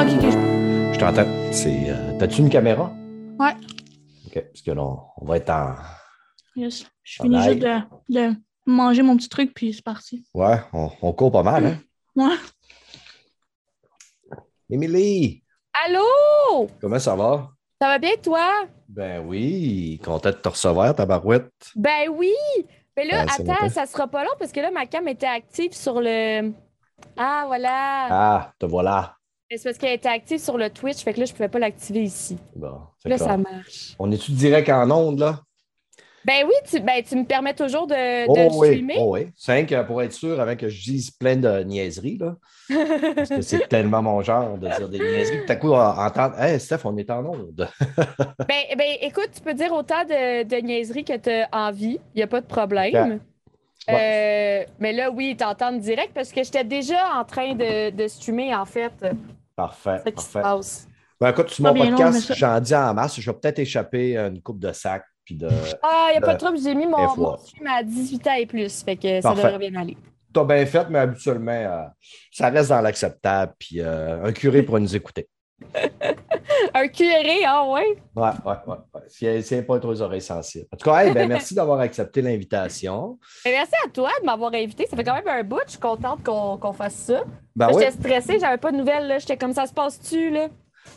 Ok, ok. je t'entends. C'est, euh, T'as-tu une caméra? Ouais. OK, parce que là, on- on va être en. Yes. Je finis juste de, de manger mon petit truc, puis c'est parti. Ouais, on, on court pas mal, hein? Ouais. Émilie, Allô? comment ça va? Ça va bien, toi? Ben oui, content de te recevoir, ta barouette. Ben oui! Mais là, Ben, attends, ça sera pas long parce que là, ma cam était active sur le. Ah, voilà! Ah, te voilà. C'est parce qu'elle était active sur le Twitch, fait que là, je pouvais pas l'activer ici. Bon, Là, clair. ça marche. On est-tu direct en onde, là? Ben oui, tu, ben, tu me permets toujours de, Oh oui, streamer. oh oui. C'est rien que pour être sûr, avant que je dise plein de niaiseries, là. Parce que c'est tellement mon genre de dire des niaiseries. Tout à coup, entendre Hey, Steph, on est en onde. ben, ben, écoute, tu peux dire autant de, de niaiseries que tu as envie. Il n'y a pas de problème. Euh, mais là, oui, t'entends direct parce que j'étais déjà en train de, de streamer, en fait. Parfait. C'est parfait. passe. Ben, écoute, sur mon podcast, j'en dis en masse. Je vais peut-être échapper à une coupe de sac. Puis de. Ah, il n'y a pas de trouble, j'ai mis mon, mon stream à 18 ans et plus. Fait que ça devrait bien aller. T'as bien fait, mais habituellement, euh, ça reste dans l'acceptable. Puis euh, un curé pour nous écouter. Un curé, ah ouais? Ouais, ouais, ouais. ouais. Si elle n'est pas trop aux oreilles sensibles. En tout cas, hey, ben, merci d'avoir accepté l'invitation. Ben, merci à toi de m'avoir invité. Ça fait quand même un bout. Je suis contente qu'on fasse ça. Ben Là, oui. J'étais stressée, j'avais pas de nouvelles. J'étais comme ça se passe-tu, là?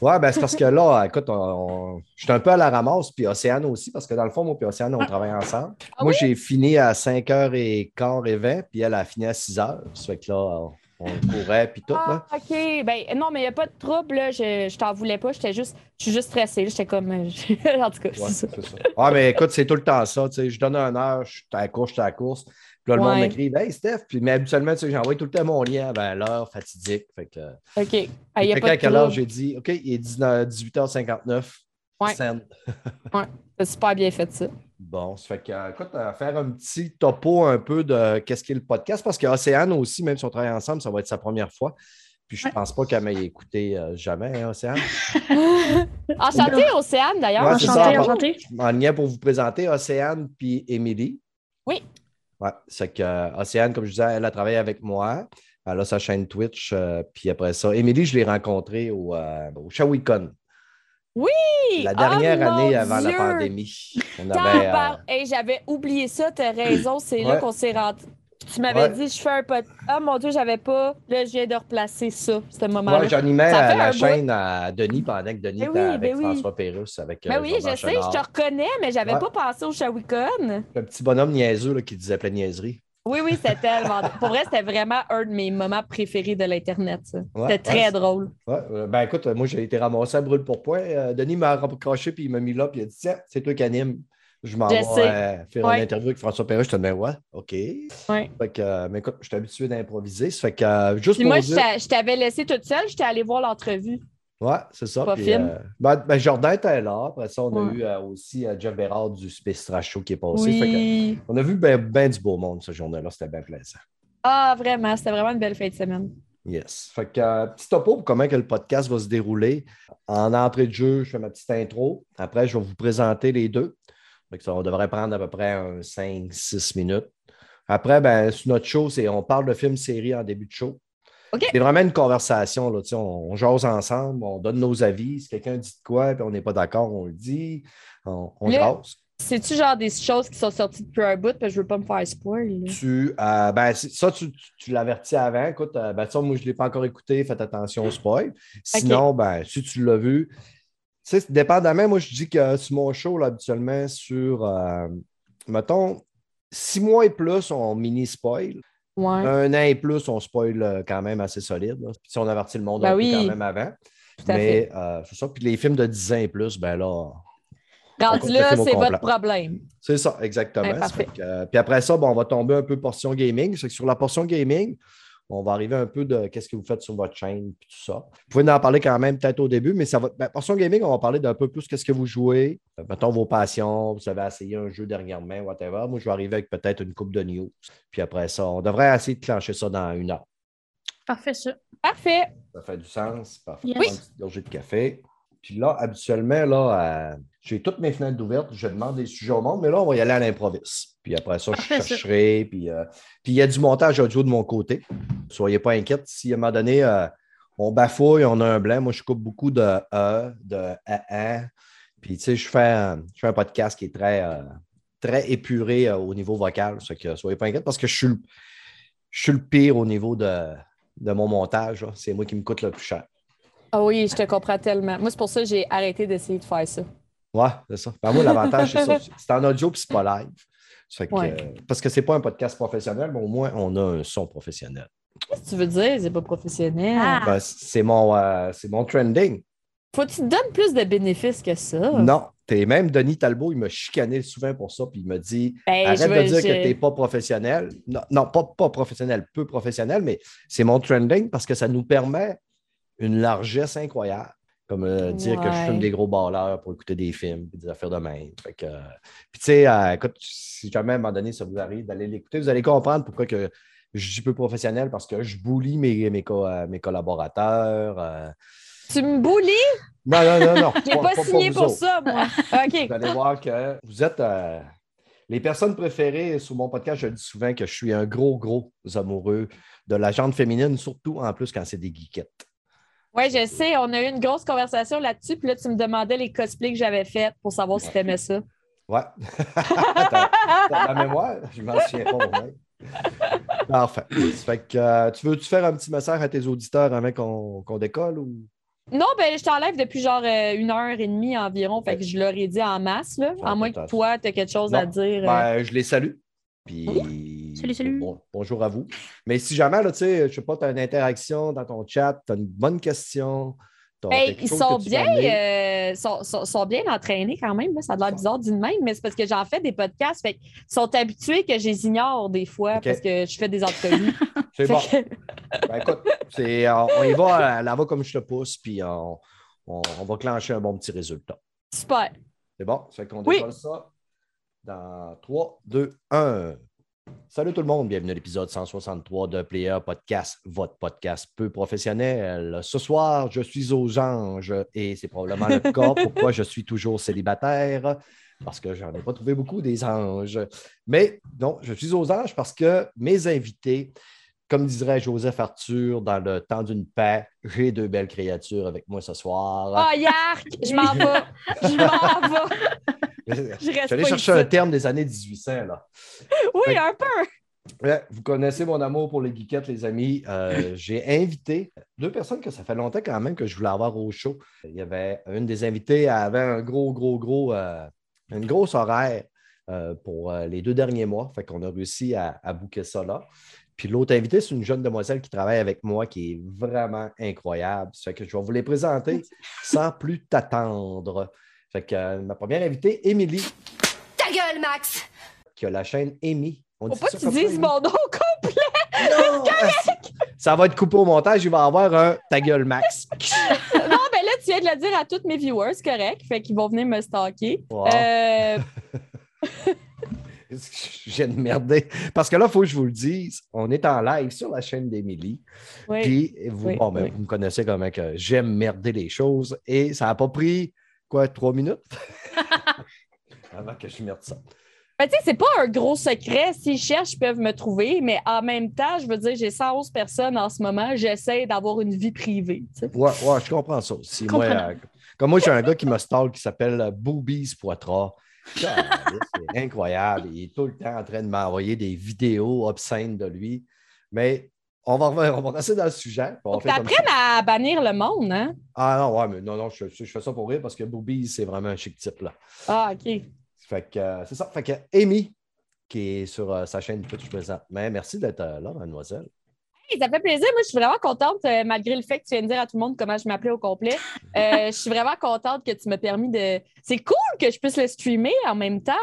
Ouais, ben c'est parce que là, écoute, on, on- je suis un peu à la ramasse, puis Océane aussi, parce que dans le fond, moi et Océane, on travaille ensemble. Ah moi, oui? j'ai fini à 5h15 et 20, puis elle a fini à 6h. Ça fait que là, on courait, puis tout. Là. Ah, OK. Ben, non, mais il n'y a pas de trouble. Là. Je, je t'en voulais pas. J'étais juste, je suis juste stressée. là. J'étais comme. euh, en tout cas, Ouais, c'est ça. Ouais, mais écoute, c'est tout le temps ça. tu sais, Je donne une heure, je suis à la course, je suis à la course. Puis là, le monde m'écrit Hey Steph, puis, mais habituellement, tu sais, j'envoie tout le temps mon lien à l'heure fatidique. Fait que, OK. Ah, y a Fait pas de quelle heure j'ai dit OK, il est 19 18h59. Ouais. C'est super bien fait, ça. Bon, ça fait que, euh, écoute, euh, faire un petit topo un peu de qu'est-ce qu'est le podcast, parce qu'Océane aussi, même si on travaille ensemble, ça va être sa première fois. Puis je Ouais. pense pas qu'elle m'ait écouté euh, jamais, hein, Océane. Enchantée, Océane, d'ailleurs. Ouais, c'est ça. Enchanté, bon. enchanté. Je m'enlignais pour vous présenter Océane puis Émilie. Oui. Ouais, c'est que Océane, comme je disais, elle a travaillé avec moi. Elle a sa chaîne Twitch. euh, puis après ça, Émilie, je l'ai rencontrée au, euh, au Shawicon, Oui! la dernière Oh, mon année avant la pandémie. On avait, euh, Hey, j'avais oublié ça, t'as raison, c'est là qu'on s'est rendu. Tu m'avais Ouais. dit, je fais un pot. Ah mon Dieu, j'avais pas. Là, je viens de replacer ça, ce moment-là. Ouais, j'animais à la bout. chaîne à Denis pendant que Denis Ben était oui, avec ben oui. François Pérusse. Avec, Ben euh, oui, je sais, je te reconnais, mais j'avais Ouais. pas pensé au Shawicon. Le petit bonhomme niaiseux là, qui disait plein de niaiseries. Oui, oui, c'était tellement. Pour vrai, c'était vraiment un de mes moments préférés de l'Internet. Ouais, C'était très ouais, drôle. Ouais, euh, ben écoute, moi j'ai été ramassé à brûle pour point. Euh, Denis m'a raccroché puis il m'a mis là puis il a dit Tiens, c'est toi qui anime. Je m'en vais euh, faire une interview avec François Pérusse. Je te dis Ouais, OK. Fait que, euh, mais écoute, je suis habitué d'improviser. Ça fait que euh, juste Puis pour moi, je dire. t'a- je t'avais laissé toute seule, j'étais allée voir l'entrevue. Ouais, c'est ça. Pas puis, film. euh, ben, ben, Jordan était là. Après ça, on a eu euh, aussi euh, Jeff Bérard du Space Trash Show qui est passé. Fait que, Oui. on a vu bien ben du beau monde ce journée-là. C'était bien plaisant. Ah, vraiment, c'était vraiment une belle fin de semaine. Yes. Fait que, euh, petit topo pour comment que le podcast va se dérouler. En entrée de jeu, je fais ma petite intro. Après, je vais vous présenter les deux. Fait que ça, on devrait prendre à peu près un 5-6 minutes. Après, ben, sur notre show, c'est on parle de films séries en début de show. C'est vraiment une conversation. Là, on, on jase ensemble, on donne nos avis. Si quelqu'un dit de quoi et on n'est pas d'accord, on le dit. On, on jase. C'est-tu genre des choses qui sont sorties depuis un bout, que je veux pas me faire spoil. Tu, euh, ben, ça, tu, tu- tu l'avertis avant. Écoute, euh, ben, moi, je ne l'ai pas encore écouté. Faites attention au spoil. Sinon, ben, si tu l'as vu, tu sais, dépendamment, moi, je dis que sur mon show, là, habituellement, sur, euh, mettons, six mois et plus, on mini-spoil. Ouais. Un an et plus, on spoil euh, quand même assez solide. là. Puis si on avertit le monde Ben un peu oui. quand même avant. Mais euh, c'est ça. Puis les films de 10 ans et plus, ben là, Rendu là, c'est votre problème. c'est ça, exactement. Ouais, que, euh, puis après ça, bon, on va tomber un peu portion gaming. C'est que sur la portion gaming, On va arriver un peu de qu'est-ce que vous faites sur votre chaîne et tout ça. Vous pouvez en parler quand même peut-être au début, mais ça va. Ben, Passion Gaming, on va parler d'un peu plus qu'est-ce que vous jouez. Euh, Mettons vos passions, vous avez essayé un jeu dernièrement, whatever. Moi, je vais arriver avec peut-être une coupe de news. Puis après ça, on devrait essayer de clencher ça dans une heure. Parfait, ça. Parfait. Ça fait du sens. Parfait. Yes. Prendre une petite gorgée de café. Puis là, habituellement, là, euh, j'ai toutes mes fenêtres ouvertes. Je demande des sujets au monde, mais là, on va y aller à l'improviste. Puis après ça, je Parfait, ça. chercherai. Puis euh, puis il y a du montage audio de mon côté. Soyez pas inquiets. Si à un moment donné, euh, on bafouille, on a un blanc, moi, je coupe beaucoup de E, de AA. Puis, tu sais, je fais, un- je fais un podcast qui est très, euh, très épuré au niveau vocal. Ça que soyez pas inquiets parce que je suis le, je suis le pire au niveau de, de mon montage. C'est moi qui me coûte le plus cher. Ah oui, je te comprends tellement. Moi, c'est pour ça que j'ai arrêté d'essayer de faire ça. Ouais, c'est ça. Ben, moi, l'avantage, c'est ça. C'est en audio puis c'est pas live. Ça fait que, Ouais. euh, parce que c'est pas un podcast professionnel, mais au moins, on a un son professionnel. Qu'est-ce que tu veux dire? C'est pas professionnel? Ah. Ben, c'est mon, euh, c'est mon trending. Faut que tu te donnes plus de bénéfices que ça. Non, t'es même Denis Talbot, il m'a chicané souvent pour ça, puis il m'a dit Ben, arrête de dire que tu n'es pas professionnel. Non, non, pas, pas professionnel, peu professionnel, mais c'est mon trending parce que ça nous permet une largesse incroyable. Comme euh, dire que je fume des gros balleurs pour écouter des films et des affaires de même. Fait que, euh, puis tu sais, euh, écoute, si jamais à un moment donné ça vous arrive d'aller l'écouter, vous allez comprendre pourquoi que je dis peu professionnel parce que je boulie mes, mes, co- mes collaborateurs. Tu me boulis? Non, non, non, non. J'ai pas, signé vous pour ça, moi. OK. Vous allez voir que vous êtes les personnes préférées sur mon podcast. Je dis souvent que je suis un gros, gros amoureux de la jante féminine, surtout en plus quand c'est des geekettes. Oui, je sais. On a eu une grosse conversation là-dessus. Puis là, tu me demandais les cosplays que j'avais faits pour savoir si tu aimais ça. Ouais. T'as la mémoire? Je m'en souviens pas. moi-même. Parfait. Fait que, euh, tu veux-tu faire un petit message à tes auditeurs avant qu'on décolle ou? Non, ben je t'enlève depuis genre euh, une heure et demie environ. Fait que je leur ai dit en masse, là. À moins que toi, tu as quelque chose Non. à dire. euh. Ben, je les salue. Puis, Salut, salut. bon- bonjour à vous. Mais si jamais, là, tu sais, je sais pas, tu as une interaction dans ton chat, tu as une bonne question. Ben, ils sont bien, euh, sont, sont- sont bien entraînés quand même. là. Ça a l'air bizarre d'une même, mais c'est parce que j'en fais des podcasts. Fait qu'ils sont habitués que je les ignore des fois parce que je fais des entrevues. C'est bon. que- Ben, écoute, c'est, on, on y va, la va comme je te pousse, puis on, on- on va clencher un bon petit résultat. super. C'est bon? Ça fait qu'on Oui. décolle ça? Dans 3, 2, 1. Salut tout le monde, bienvenue à l'épisode 163 de Player Podcast, votre podcast peu professionnel. Ce soir, je suis aux anges et c'est probablement le cas pourquoi je suis toujours célibataire, parce que j'en ai pas trouvé beaucoup des anges. Mais non, je suis aux anges parce que mes invités, comme dirait Joseph Arthur dans Le temps d'une paix, j'ai deux belles créatures avec moi ce soir. Ah, yark! Je m'en vais. Je m'en vais. Je Je reste suis allé pas chercher un terme des années 1800. Là. Oui, Fait- un peu. Ouais, vous connaissez mon amour pour les geekettes, les amis. Euh, J'ai invité deux personnes que ça fait longtemps quand même que je voulais avoir au show. Il y avait une des invitées, elle avait un gros, gros, gros, euh, une grosse horaire euh, pour les deux derniers mois. Fait qu'on a réussi à, à booker ça là. Puis l'autre invitée, c'est une jeune demoiselle qui travaille avec moi qui est vraiment incroyable. Ça fait que je vais vous les présenter sans plus t'attendre. Fait que euh, ma première invitée, Émilie, Ta gueule, Max! qui a la chaîne Amy. On Faut pas que tu dises mon nom complet. Non! Ça va être coupé au montage, il va y avoir un ta gueule max. Non, ben là, tu viens de le dire à tous mes viewers, c'est correct. Fait qu'ils vont venir me stalker. Wow. Euh, Je viens de merder. Parce que là, il faut que je vous le dise, on est en live sur la chaîne d'Émilie. oui. Puis vous, Oui, bon, ben, oui. vous me connaissez comment que j'aime merder les choses. Et ça n'a pas pris quoi, trois minutes? Avant que je merde ça. Ben, tu sais, c'est pas un gros secret. S'ils cherchent, ils peuvent me trouver. Mais en même temps, je veux dire, j'ai 111 personnes en ce moment. J'essaie d'avoir une vie privée. Ouais, ouais, je comprends ça aussi. Moi, euh, comme moi, j'ai un gars qui me stalk qui s'appelle euh, Boobies Poitras. C'est incroyable. Il est tout le temps en train de m'envoyer des vidéos obscènes de lui. Mais on va, on va rester dans le sujet. on fait comme à bannir le monde, hein? Ah non, ouais, mais non, non, je, je fais ça pour rire parce que Boobies, c'est vraiment un chic type. Là. Ah, OK. Fait que euh, c'est ça. Fait que Amy, qui est sur euh, sa chaîne Twitch présentement, merci d'être euh, là, mademoiselle. Hey, ça fait plaisir. Moi, je suis vraiment contente, malgré le fait que tu viens de dire à tout le monde comment je m'appelais au complet. Je suis vraiment contente que tu m'as permis de. C'est cool que je puisse le streamer en même temps.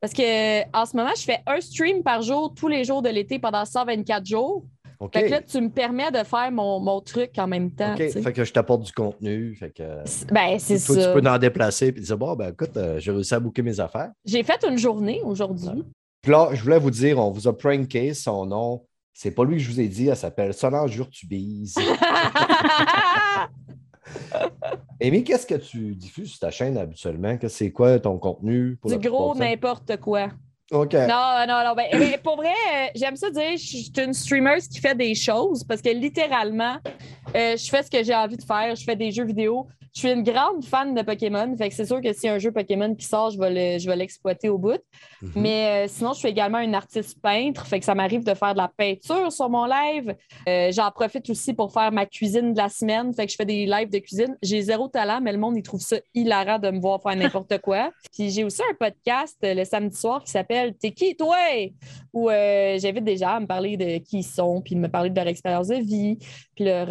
Parce que en ce moment, je fais un stream par jour tous les jours de l'été pendant 124 jours. Fait que là, tu me permets de faire mon, mon truc en même temps. OK. tu sais. Fait que je t'apporte du contenu. Fait que. C'est- Ben, c'est Toi, ça. tu peux en déplacer et dire Bon, ben écoute, euh, j'ai réussi à booker mes affaires. J'ai fait une journée aujourd'hui. Puis là, je voulais vous dire, on vous a pranké son nom. C'est pas lui que je vous ai dit, elle s'appelle Solange Urtubise. Amy, qu'est-ce que tu diffuses sur ta chaîne habituellement? C'est quoi ton contenu? Pour du gros n'importe quoi. Non, non, non. Ben, pour vrai, euh, j'aime ça dire, je suis une streamer qui fait des choses parce que littéralement, euh, je fais ce que j'ai envie de faire. Je fais des jeux vidéo. Je suis une grande fan de Pokémon. Fait que c'est sûr que s'il y a un jeu Pokémon qui sort, je vais le- je vais l'exploiter au bout. Mhm. Mais euh, sinon, je suis également une artiste peintre. Fait que ça m'arrive de faire de la peinture sur mon live. Euh, J'en profite aussi pour faire ma cuisine de la semaine. Fait que je fais des lives de cuisine. J'ai zéro talent, mais le monde, il trouve ça hilarant de me voir faire n'importe quoi. Puis j'ai aussi un podcast euh, le samedi soir qui s'appelle T'es qui, toi? Où euh, j'invite des gens à me parler de qui ils sont, puis de me parler de leur expérience de vie, puis, leur,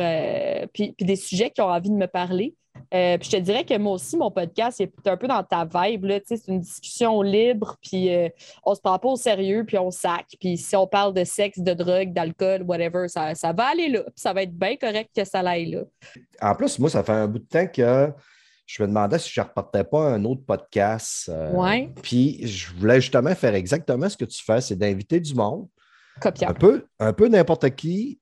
puis, puis des sujets qui ont envie de me parler. Euh, puis je te dirais que moi aussi, mon podcast, il est un peu dans ta vibe. C'est une discussion libre, puis euh, on se prend pas au sérieux, puis on sac. Puis si on parle de sexe, de drogue, d'alcool, whatever, ça, ça va aller là. Puis ça va être bien correct que ça aille là. En plus, moi, ça fait un bout de temps que je me demandais si je ne repartais pas un autre podcast. euh, Ouais. Puis je voulais justement faire exactement ce que tu fais, c'est d'inviter du monde, Copiant. un peu, un peu n'importe qui,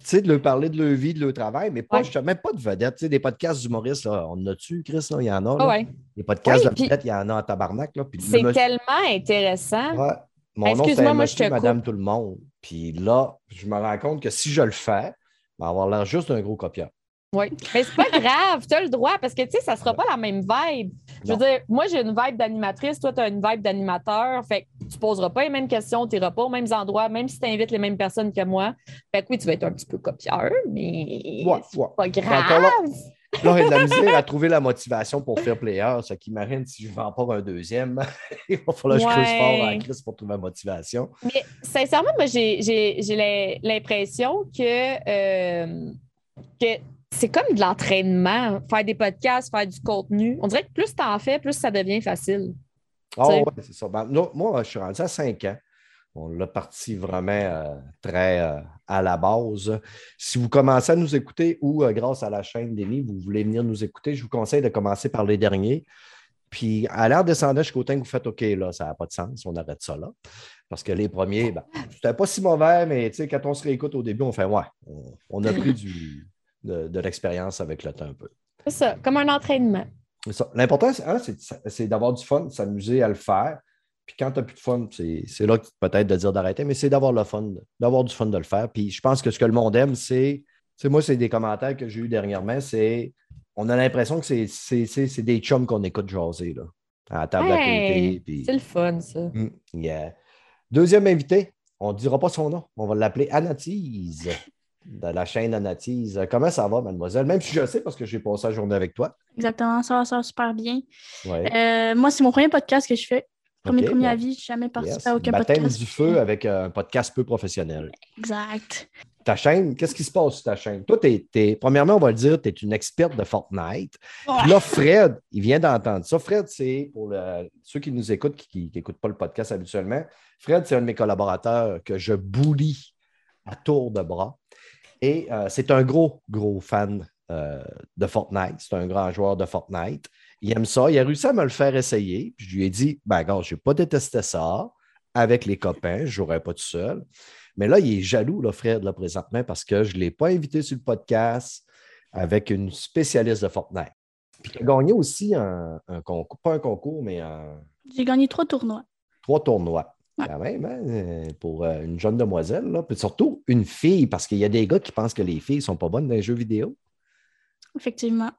sais, de leur parler de leur vie, de leur travail, mais pas Ouais. justement pas de vedettes. Tu sais, des podcasts d'humoristes, là, on en a-tu, Chris? Là, il y en a. Là. ouais. Des podcasts Oui, de vedettes, il y en a en tabarnak. Là. Puis C'est tellement intéressant. Ouais. Mon nom, Excuse-moi, c'est moi, je te Madame coupe. Tout le monde. Puis là, je me rends compte que si je le fais, ben, avoir l'air juste d'un gros copieur. Oui. Mais c'est pas grave, tu as le droit parce que tu sais, ça sera pas la même vibe. Je veux Non. dire, moi, j'ai une vibe d'animatrice, toi, tu as une vibe d'animateur. Fait que tu poseras pas les mêmes questions, tu n'iras pas aux mêmes endroits, même si tu invites les mêmes personnes que moi. Fait que oui, tu vas être un petit peu copieur, mais Ouais, c'est ouais. pas Encore grave. là, Là, il y a de la misère à trouver la motivation pour faire player, ce qui m'arrête si je vais en pas un deuxième. il va falloir que je creuse fort en crise pour trouver la motivation. Mais sincèrement, moi, j'ai- j'ai j'ai l'im- l'impression que, euh, que c'est comme de l'entraînement, faire des podcasts, faire du contenu. On dirait que plus tu en fais, plus ça devient facile. Ah ouais, c'est ça. Ben, moi, je suis rendu à 5 ans. On l'a parti vraiment euh, très euh, à la base. Si vous commencez à nous écouter ou euh, grâce à la chaîne d'Émy, vous voulez venir nous écouter, je vous conseille de commencer par les derniers. Puis à l'air descendant jusqu'au temps que vous faites OK, là, ça n'a pas de sens, on arrête ça là. Parce que les premiers, ben, c'était pas si mauvais, mais quand on se réécoute au début, on fait Ouais, on, on a pris du, de, de l'expérience avec le temps un peu. C'est ça, comme un entraînement. L'important, c'est hein, c'est- c'est d'avoir du fun, de s'amuser à le faire. Puis quand tu n'as plus de fun, c'est c'est là que peut-être de dire d'arrêter, mais c'est d'avoir le fun, d'avoir du fun de le faire. Puis je pense que ce que le monde aime, c'est. Tu moi, c'est des commentaires que j'ai eu dernièrement, c'est. On a l'impression que c'est- c'est c'est- c'est des chums qu'on écoute jaser, là, à la table à côté. puis- C'est le fun, ça. Mm, yeah. Deuxième invité, on ne dira pas son nom, on va l'appeler Anatise, de la chaîne Anatise. Comment ça va, mademoiselle? Même si je sais parce que j'ai passé la journée avec toi. Exactement, ça va, ça va super bien. Ouais. Euh, moi, c'est mon premier podcast que je fais. Premier, premier avis, j'ai jamais participé Yes. à aucun Baptême podcast. du feu avec euh, un podcast peu professionnel. Exact. Ta chaîne, qu'est-ce qui se passe sur ta chaîne? Toi, t'es- t'es- premièrement, on va le dire, tu es une experte de Fortnite. Puis là, Fred, il vient d'entendre ça. Fred, c'est pour le- ceux qui nous écoutent, qui n'écoutent pas le podcast habituellement, Fred, c'est un de mes collaborateurs que je boulie à tour de bras. Et euh, c'est un gros, gros fan euh, de Fortnite. C'est un grand joueur de Fortnite. Il aime ça. Il a réussi à me le faire essayer. Puis je lui ai dit, ben, gars, je n'ai pas détesté ça avec les copains. Je ne jouerai pas tout seul. Mais là, il est jaloux, là, Fred, là, présentement, parce que je ne l'ai pas invité sur le podcast avec une spécialiste de Fortnite. Puis il a gagné aussi un, un concours, pas un concours, mais un, J'ai gagné trois tournois. trois tournois. Quand même, hein, euh, pour euh, une jeune demoiselle, là. Puis surtout une fille, parce qu'il y a des gars qui pensent que les filles ne sont pas bonnes dans les jeux vidéo. Effectivement.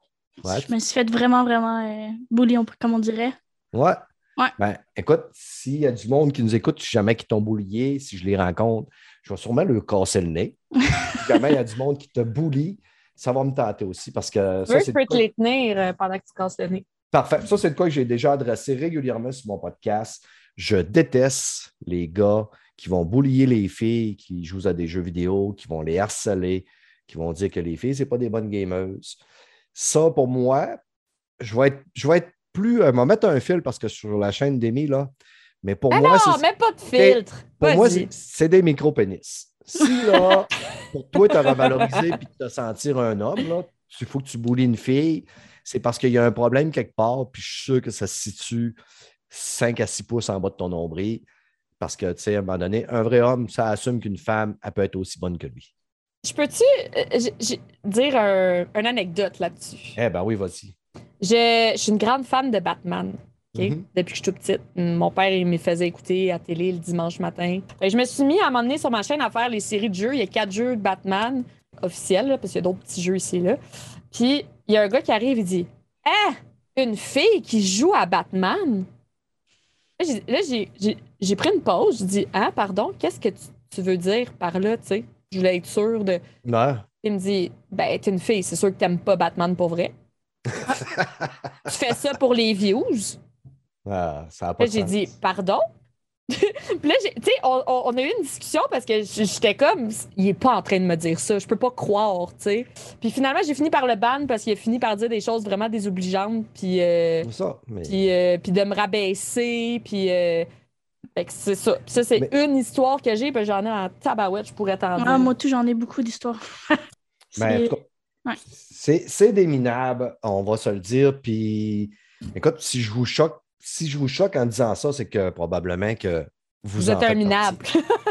Ouais. Je me suis fait vraiment, vraiment euh, bully, on- comme on dirait. Ouais. Ouais. Ben, écoute, s'il y a du monde qui nous écoute, si jamais qui t'ont boulié, si je les rencontre, je vais sûrement leur casser le nez. si jamais il y a du monde qui te boulie, ça va me tenter aussi parce que Tu ça, veux, c'est je peux te quoi- les tenir euh, pendant que tu casses le nez. Parfait. Ça, c'est de quoi que j'ai déjà adressé régulièrement sur mon podcast. Je déteste les gars qui vont boulier les filles qui jouent à des jeux vidéo, qui vont les harceler, qui vont dire que les filles, ce pas des bonnes gameuses. Ça, pour moi, je vais être, je vais être plus. euh, Je vais mettre un fil parce que sur la chaîne d'Amy, là. Mais pour Ah moi, non, c'est- mais pas de filtre. pour moi, c'est des micro-pénis. Si là, pour toi, te revaloriser et te sentir un homme, là, il faut que tu boulis une fille, c'est parce qu'il y a un problème quelque part, puis je suis sûr que ça se situe 5 à 6 pouces en bas de ton nombril. Parce que, tu sais, à un moment donné, un vrai homme, ça assume qu'une femme, elle peut être aussi bonne que lui. Je peux-tu euh, dire un- une anecdote là-dessus? Eh ben oui, vas-y. Je, je suis une grande fan de Batman. Mhm. Depuis que je suis toute petite. Mon père, il me faisait écouter à télé le dimanche matin. Que je me suis mis à m'emmener sur ma chaîne à faire les séries de jeux. Il y a quatre jeux de Batman officiels, là, parce qu'il y a d'autres petits jeux ici et là. Puis il y a un gars qui arrive et dit Ah, une fille qui joue à Batman? Là, j'ai- pris une pause. Je dis Ah, pardon, qu'est-ce que tu, tu veux dire par là? Tu sais, je voulais être sûre de. Non. Il me dit Ben, t'es une fille, c'est sûr que t'aimes pas Batman pour vrai. tu fais ça pour les views? Ah, ça n'a pas Là, j'ai dit, pardon? Puis là, tu sais, on, on- on a eu une discussion parce que j'étais comme, il est pas en train de me dire ça, je peux pas croire, tu sais. Puis finalement, j'ai fini par le ban parce qu'il a fini par dire des choses vraiment désobligeantes, puis, euh, C'est ça. Mais... puis, euh, puis de me rabaisser, puis. euh, fait que c'est ça. Puis ça, c'est Mais- une histoire que j'ai, puis j'en ai en tabarouette, je pourrais t'en dire. Ah, moi, tout, j'en ai beaucoup d'histoires. Ben, en C'est- tout cas, Ouais. c'est, c'est des minables, on va se le dire. Puis, écoute, si je vous choque, si je vous choque en disant ça, c'est que probablement que vous, Vous êtes un minable.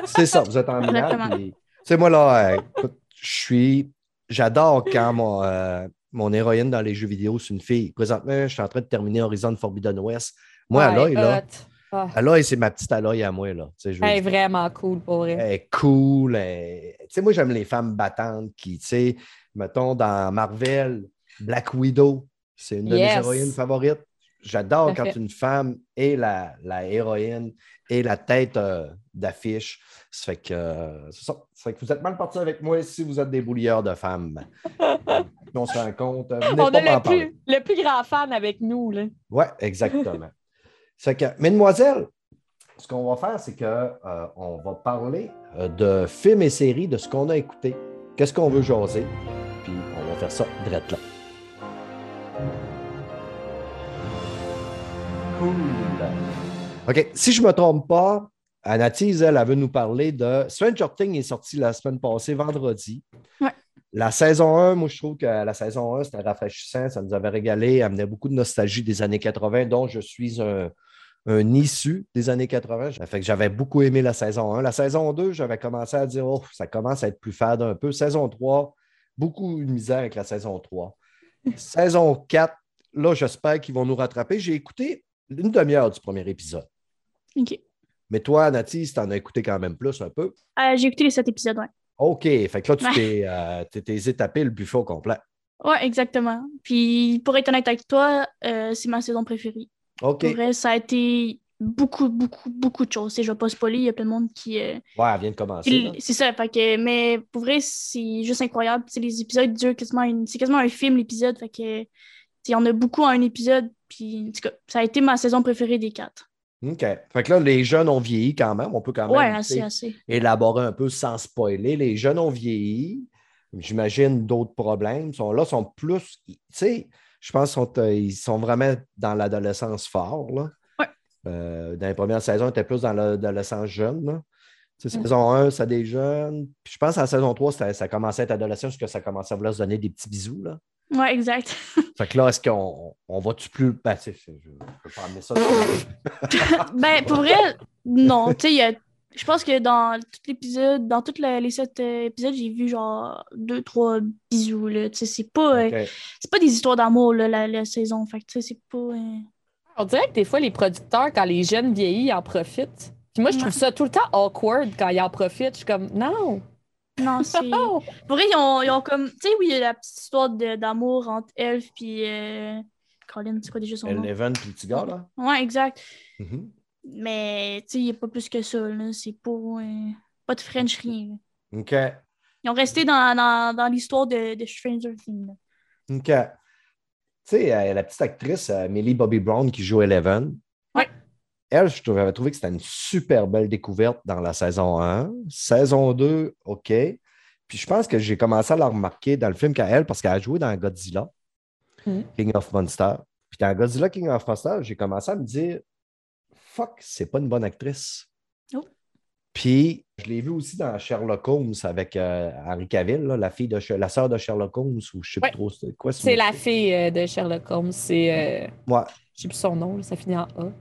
C'est ça, vous êtes un minable. Sais, moi, là, euh, écoute, je suis. J'adore quand mon, euh, mon héroïne dans les jeux vidéo, c'est une fille. Présentement, je suis en train de terminer Horizon Forbidden West. Moi, Ouais, Aloy, là, hot. Ah, Aloy, c'est ma petite Aloy à moi, là. Tu sais, je veux elle est dire, vraiment cool, pour vrai. elle est cool. elle- Tu sais, moi, j'aime les femmes battantes qui, tu sais, mettons, dans Marvel, Black Widow, c'est une de Yes. mes héroïnes favorites. J'adore quand fait. une femme est la, la héroïne et la tête euh, d'affiche. Ça fait que, euh, c'est ça. Ça fait que vous êtes mal parti avec moi si vous êtes des boulieurs de femmes. On se rend compte. euh, venez On pas a m'en le plus, le plus grand fan avec nous, là. Oui, exactement. c'est que, mesdemoiselles, ce qu'on va faire, c'est qu'on va parler euh, de films et séries, de ce qu'on a écouté, qu'est-ce qu'on veut jaser, puis on va faire ça direct là. Cool. OK, si je ne me trompe pas, Anatis, elle, elle veut nous parler de Stranger Things est sorti la semaine passée, vendredi. Ouais. La saison 1, moi, je trouve que la saison 1, c'était rafraîchissant, ça nous avait régalé, amenait beaucoup de nostalgie des années 80, dont je suis un, un issu des années 80. Ça fait que j'avais beaucoup aimé la saison 1. La saison 2, j'avais commencé à dire, oh, ça commence à être plus fade un peu. Saison 3, beaucoup de misère avec la saison 3. saison 4, là, j'espère qu'ils vont nous rattraper. J'ai écouté une demi-heure du premier épisode. OK. Mais toi, Nathie, tu en as écouté quand même plus un peu. Euh, J'ai écouté les sept épisodes, ouais. OK. Fait que là, tu t'es euh, t'es- t'es étapé le buffet au complet. Ouais, exactement. Puis, pour être honnête avec toi, euh, c'est ma saison préférée. OK. Pour vrai, ça a été beaucoup, beaucoup, beaucoup de choses. Sais, Je vais pas spoiler, il y a plein de monde qui. euh, Ouais, elle vient de commencer. qui- c'est ça, fait que, mais pour vrai, c'est juste incroyable. Les épisodes durent quasiment, une- c'est quasiment un film, l'épisode. Fait que, il y en a beaucoup en un épisode. Puis, en tout cas, ça a été ma saison préférée des quatre. OK. Fait que là, les jeunes ont vieilli quand même. On peut quand même Ouais, assez, assez. élaborer un peu sans spoiler. Les jeunes ont vieilli. J'imagine d'autres problèmes. Ils sont là, sont plus. Tu sais, je pense qu'ils sont, euh, sont vraiment dans l'adolescence fort. Là. Ouais. Euh, dans les premières saisons, ils étaient plus dans l'adolescence jeune. Là. Tu sais, Mm. Saison 1, c'est des jeunes. Puis je pense à la saison 3, ça, ça commençait à être adolescent jusqu'à ça commençait à vouloir se donner des petits bisous. Là. Ouais, exact. Fait que là, est-ce qu'on on va-tu plus. Ben, tu sais, je ne peux pas amener ça. Ben, pour vrai, non. Tu sais, il y a- je pense que dans tout l'épisode, dans tous les sept euh, épisodes, j'ai vu genre deux, trois bisous. Là. Tu sais, c'est pas, euh, c'est pas des histoires d'amour, là, la, la saison. Fait que, tu sais, c'est pas. euh, On dirait que des fois, les producteurs, quand les jeunes vieillissent, ils en profitent. Puis moi, je trouve ça tout le temps awkward quand ils en profitent. Je suis comme, non, Non, c'est. Pour vrai, ils ont, ils ont comme. Tu sais, oui, il y a la petite histoire d'amour entre Elf puis. Euh... Colin, c'est quoi déjà son nom? Eleven puis le petit gars, là. Ouais, exact. Mhm. Mais, tu sais, il n'y a pas plus que ça, là. C'est pas. euh, Pas de French rien. là. OK. Ils ont resté dans, dans, dans l'histoire de, de Stranger Things. là. OK. Tu sais, euh, la petite actrice euh, Millie Bobby Brown qui joue Eleven. Ouais. Elle, je trouvais- trouvé que c'était une super belle découverte dans la saison 1. Saison 2, OK. Puis je pense que j'ai commencé à la remarquer dans le film qu'à elle, parce qu'elle a joué dans Godzilla, Mhm. King of Monsters. Puis dans Godzilla, King of Monsters, j'ai commencé à me dire Fuck, c'est pas une bonne actrice. Oh. Puis, je l'ai vu aussi dans Sherlock Holmes avec euh, Henri Cavill, là, la fille de la sœur de Sherlock Holmes, ou je sais Ouais. plus trop c'est quoi. ce C'est la fille euh, de Sherlock Holmes. C'est. euh, Ouais, Je sais plus son nom, ça finit en A.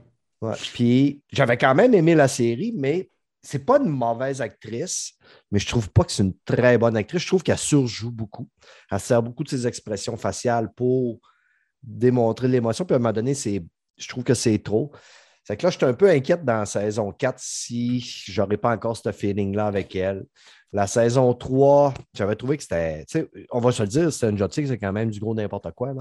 Puis, j'avais quand même aimé la série, mais c'est pas une mauvaise actrice, mais je trouve pas que c'est une très bonne actrice. Je trouve qu'elle surjoue beaucoup. Elle sert beaucoup de ses expressions faciales pour démontrer l'émotion. Puis à un moment donné, je trouve que c'est trop. C'est que là, je suis un peu inquiète dans la saison 4 si j'aurais pas encore ce feeling-là avec elle. La saison 3, j'avais trouvé que c'était. On va se le dire, c'est une jotique, c'est quand même du gros n'importe quoi.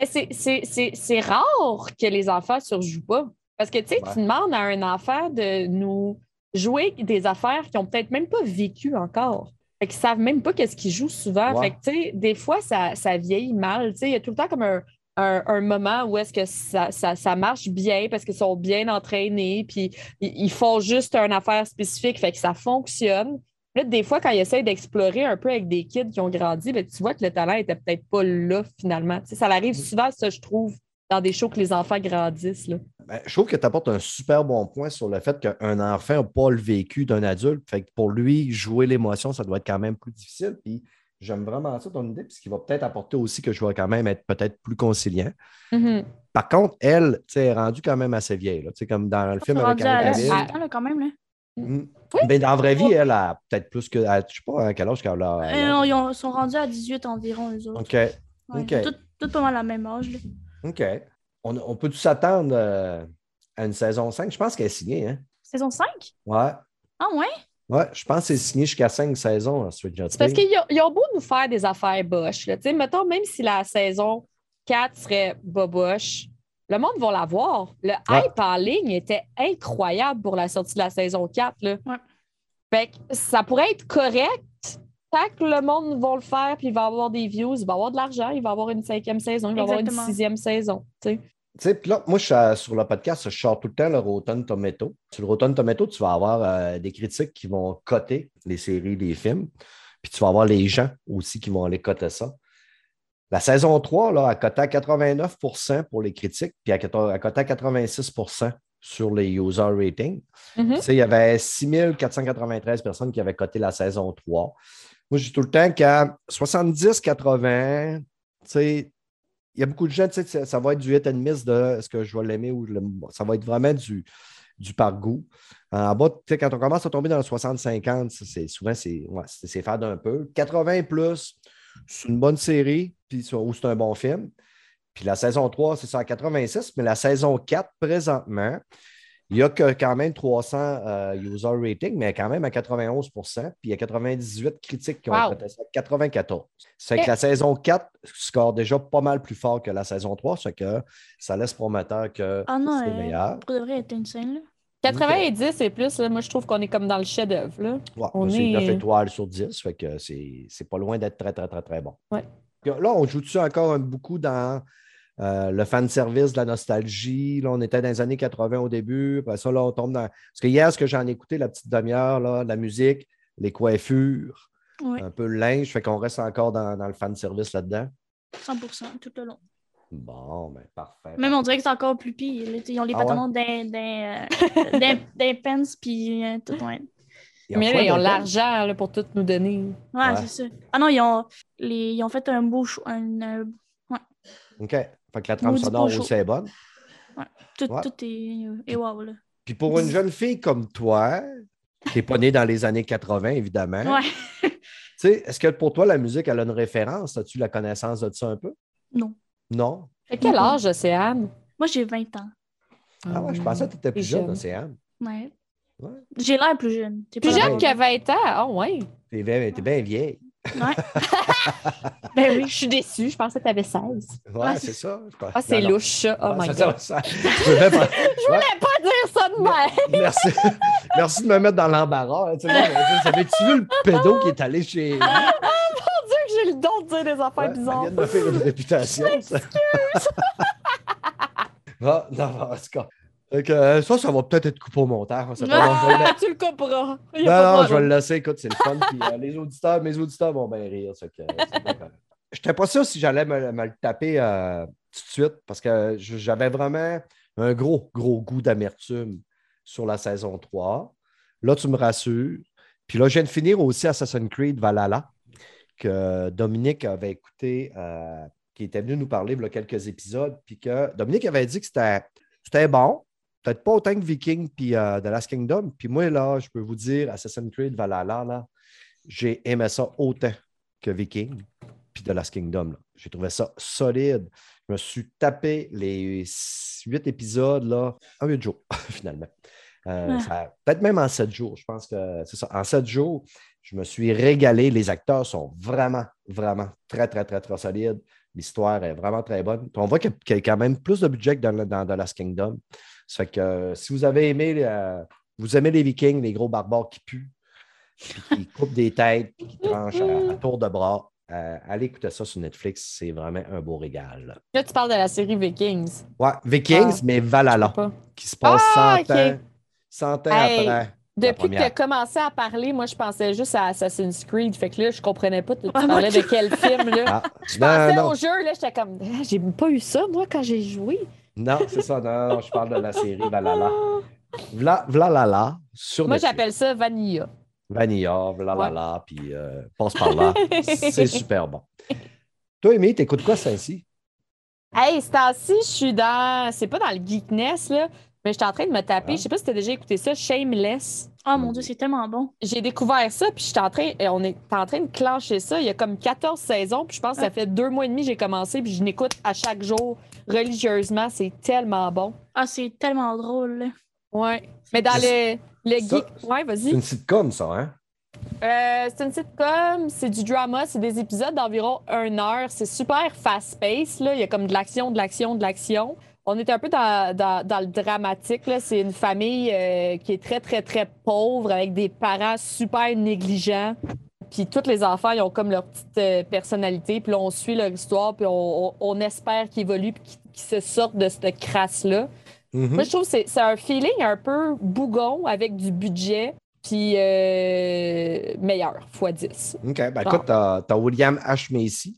C'est rare que les enfants surjouent pas. Parce que, tu sais, Ouais. tu demandes à un enfant de nous jouer des affaires qu'ils n'ont peut-être même pas vécues encore. Fait qu'ils savent même pas qu'est-ce qu'ils jouent souvent. Fait que, tu sais, des fois, ça, ça vieillit mal. Tu sais, il y a tout le temps comme un, un- un moment où est-ce que ça, ça- ça marche bien parce qu'ils sont bien entraînés, puis ils, ils font juste une affaire spécifique, fait que ça fonctionne. Là, des fois, quand ils essayent d'explorer un peu avec des kids qui ont grandi, ben, tu vois que le talent était peut-être pas là finalement. Tu sais, ça arrive souvent, ça, je trouve, dans des shows que les enfants grandissent. Là. Ben, je trouve que tu apportes un super bon point sur le fait qu'un enfant n'a pas le vécu d'un adulte. Fait que pour lui, jouer l'émotion, ça doit être quand même plus difficile. Puis j'aime vraiment ça, ton idée, puis ce qui va peut-être apporter aussi que je vais quand même être peut-être plus conciliant. Mhm. Par contre, elle, tu sais, elle est rendue quand même assez vieille. Là. Tu sais, Comme dans le film avec rendu à Henry la Cavill. 18 ans, là, quand même. Là. Mhm. Ben, dans la vraie vie, elle a peut-être plus que. à- Je sais pas à quel âge qu'elle a. elle a- Euh, ils ont- sont rendus à 18 environ, eux autres. OK. Ouais. Tout, tout pas mal à même âge. Là. OK. On, on peut-tu s'attendre euh, à une saison 5? Je pense qu'elle est signée, hein? Saison 5? Ouais. Ah ouais? Ouais, je pense que c'est signé jusqu'à 5 saisons à Stranger C'est parce qu'ils ont, ils ont beau nous faire des affaires boches. Là. Tu sais, Mettons, même si la saison 4 serait boboche, le monde va la voir. Le Ouais. hype en ligne était incroyable pour la sortie de la saison 4. Là. Ouais. Fait que ça pourrait être correct tant que le monde va le faire, puis il va avoir des views, il va avoir de l'argent, il va avoir une cinquième saison, il va avoir une sixième saison. tu sais. Puis là, moi, je suis à- sur le podcast, je sors tout le temps le Rotten Tomato. Sur le Rotten Tomato, tu vas avoir euh, des critiques qui vont coter les séries, les films. Puis tu vas avoir les gens aussi qui vont aller coter ça. La saison 3, là, a coté à 89% pour les critiques, puis elle a elle coté à 86% sur les user ratings. Mhm. Tu sais, il y avait 6493 personnes qui avaient coté la saison 3. Moi, je dis tout le temps qu'à 70-80, tu sais, il y a beaucoup de gens, ça, ça va être du hit and miss de est-ce que je vais l'aimer ou ça va être vraiment du, du par goût. En bas, quand on commence à tomber dans le 60-50, ça, c'est souvent c'est ouais, c'est faire d'un peu. 80 plus, c'est une bonne série, puis ou c'est un bon film. Puis la saison 3, c'est ça à 86, mais la saison 4, présentement, il n'y a que quand même 300 euh, user rating, mais quand même à 91% puis il y a 98 critiques qui ont Wow. coté ça, 94. C'est que la saison 4 score déjà pas mal plus fort que la saison 3, c'est que ça laisse prometteur que Ah non, c'est euh, meilleur. pour de vrai, elle était une scène. Là. 90 et plus, là, moi, je trouve qu'on est comme dans le chef-d'œuvre. là. Ouais, on c'est est- 9 étoiles sur 10, fait que c'est c'est pas loin d'être très, très, très, très bon. Ouais. Là, on joue-tu encore beaucoup dans euh, le fan service de la nostalgie? Là, on était dans les années 80 au début. Après ça, là, on tombe dans. Parce que hier, ce que j'en ai écouté, la petite demi-heure, là, la musique, les coiffures, Ouais, un peu le linge, fait qu'on reste encore dans, dans le fan service là-dedans. 100% tout le long. Bon, ben parfait. Même on dirait que c'est encore plus pire. Ils ont les Ah ouais? pantalons d'un d'un, euh, d'un- d'un pence, puis euh, tout. Ouais, Ils ont Mais là, ils ont l'argent là, pour tout nous donner. ouais, Ouais. c'est ça. Ah non, ils ont, les, ils ont fait un beau show. Un, euh, OK. Fait que la trame sonore aussi est bonne. tout, Ouais. tout est, est wow. Là. Puis pour une jeune fille comme toi, qui n'est pas née dans les années 80, évidemment, Ouais. tu sais, est-ce que pour toi, la musique, elle a une référence? As-tu la connaissance de ça un peu? Non. Non? Fait quel âge, Océane? Moi, j'ai 20 ans. Ah ouais, je pensais que tu étais plus jeune, jeune. Océane. Ouais. Ouais. J'ai l'air plus jeune. Plus jeune que 20 ans? Ah, ouais. T'es bien, t'es bien vieille. Ouais. ben oui. Je suis déçue. Je pensais que tu avais 16. Ouais, Ouais, c'est ça. je pense. Ah, c'est Non, non. louche, ça. Oh Ouais, my God. ça, ça. Je voulais pas- Je voulais pas dire ça de même. Merci. Merci de me mettre dans l'embarras. hein, Tu Savais-tu vu le pédo qui est allé chez lui? Mon Dieu, que j'ai le don de dire des affaires Ouais, bizarres. vient de me faire une réputation. ça. Ah, non, en tout cas. Que, euh, ça, ça va peut-être être coupé au montage. Ah, tu le couperas. Non, non, je vais le laisser. Écoute, c'est le fun. Puis, euh, les auditeurs, mes auditeurs vont bien rire. Je n'étais pas sûr si j'allais me, me le taper euh, tout de suite parce que j'avais vraiment un gros, gros goût d'amertume sur la saison 3. Là, tu me rassures. Puis là, je viens de finir aussi Assassin's Creed Valhalla, que Dominique avait écouté, euh, qui était venu nous parler il y a quelques épisodes, puis que Dominique avait dit que c'était, c'était bon, peut-être pas autant que Viking puis euh, The Last Kingdom. Puis moi, là, je peux vous dire, Assassin's Creed Valhalla, là, j'ai aimé ça autant que Viking puis The Last Kingdom. J'ai trouvé ça solide. Je me suis tapé les huit épisodes là, en huit jours, finalement. Euh, Ah. Peut-être même en sept jours. Je pense que c'est ça. En sept jours, je me suis régalé. Les acteurs sont vraiment, vraiment très, très, très, très solides. L'histoire est vraiment très bonne. On voit qu'il y a- quand même plus de budget que dans, dans The Last Kingdom. Ça fait que euh, si vous avez aimé, euh, vous aimez les Vikings, les gros barbares qui puent, puis qui coupent des têtes, puis qui tranchent à, à tour de bras, euh, allez écouter ça sur Netflix. C'est vraiment un beau régal. Là, tu parles de la série Vikings. Ouais, Vikings, Ah. mais Valhalla, qui se passe Ah, 100 ok. ans, 100 ans Hey, après. Depuis que tu as commencé à parler, moi, je pensais juste à Assassin's Creed. Fait que là, je comprenais pas. Tu Ah, parlais de quel film, là? Ah, Je non, pensais non, au jeu, là, j'étais comme, j'ai pas eu ça, moi, quand j'ai joué. Non, c'est ça, non, non, je parle de la série Valhalla. Vla, Vlalala, sur Moi, j'appelle ça Vanilla. Vanilla, Vlalala, puis euh, passe par là. c'est super bon. Toi, Amy, t'écoutes quoi, ça ici? Hey, ce temps-ci, je suis dans. C'est pas dans le geekness, là, mais je suis en train de me taper. Ah. Je sais pas si tu as déjà écouté ça, Shameless. Oh mon dieu, c'est tellement bon. J'ai découvert ça, puis je suis en train. et On est en train de clencher ça. Il y a comme 14 saisons, puis je pense que ça fait deux mois et demi que j'ai commencé, puis je l'écoute à chaque jour religieusement. C'est tellement bon. Ah, c'est tellement drôle. là. Ouais. Mais dans le, le Ça, geek. Ouais, C'est vas-y. une sitcom, ça, hein? Euh, c'est une sitcom, c'est du drama, c'est des épisodes d'environ une heure. C'est super fast-paced. là. Il y a comme de l'action, de l'action, de l'action. On est un peu dans, dans- dans le dramatique. là. C'est une famille euh, qui est très, très, très pauvre avec des parents super négligents. Puis tous les enfants, ils ont comme leur petite euh, personnalité. Puis là, on suit leur histoire, puis on, on- on espère qu'ils évoluent, puis qu'ils se sortent de cette crasse-là. Mhm. Moi, je trouve que c'est un feeling un peu bougon avec du budget, puis euh, meilleur, x 10. OK. Ben, Bon. écoute, t'as William H. Macy.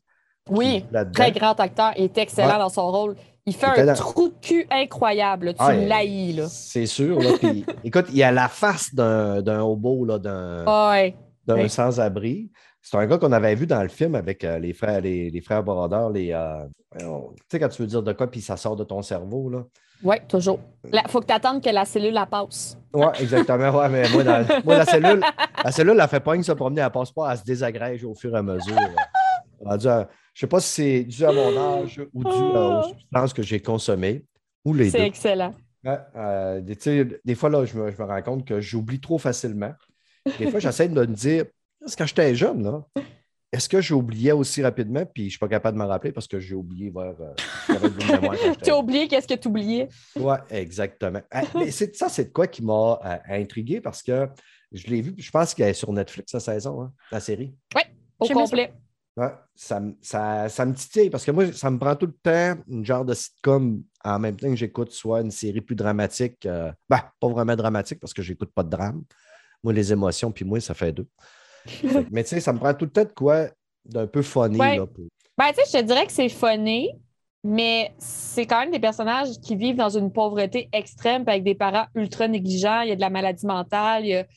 Oui, très grand acteur. Il est excellent Ouais. dans son rôle. Il fait un dans- trou de cul incroyable. là. Tu l'haïs, là. C'est sûr. Là, écoute, il a la face d'un hobo, là, d'un Ouais. oui. sans-abri. C'est un gars qu'on avait vu dans le film avec euh, les frères, les, les frères Brodeur, les. euh, tu sais, quand tu veux dire de quoi, puis ça sort de ton cerveau, là. Ouais, toujours. Il faut que tu attendes que la cellule la passe. Oui, exactement. Ouais, mais moi, dans- moi, la cellule, la cellule, elle fait pas une se promener, elle passe pas, elle se désagrège au fur et à mesure. euh. Je sais pas si c'est dû à mon âge ou dû euh, aux substances que j'ai consommées, ou les C'est deux. excellent. Ouais, euh, des- fois, là, je me, je me rends compte que j'oublie trop facilement. Des fois, j'essaie de me dire, est-ce que quand j'étais jeune, là, est-ce que j'oubliais aussi rapidement, puis je ne suis pas capable de m'en rappeler parce que j'ai oublié vers. euh, Tu as oublié qu'est-ce que tu oubliais? oui, exactement. Ah, mais c'est, ça, c'est de quoi qui m'a euh, intrigué parce que je l'ai vu, je pense qu'elle est sur Netflix, la saison, hein, la série. Au J'aimais ça. Ouais, ça, me- ça, ça me titille parce que moi, ça me prend tout le temps une genre de sitcom en même temps que j'écoute soit une série plus dramatique. euh, ben, pas vraiment dramatique parce que j'écoute pas de drame. Moi, les émotions, puis moi, ça fait deux. Mais tu sais, ça me prend tout le temps de quoi d'un peu funny. Ouais. là, pour- Ben, tu sais, je te dirais que c'est funny, mais c'est quand même des personnages qui vivent dans une pauvreté extrême, avec des parents ultra négligents. Il y a de la maladie mentale. Il y a, tu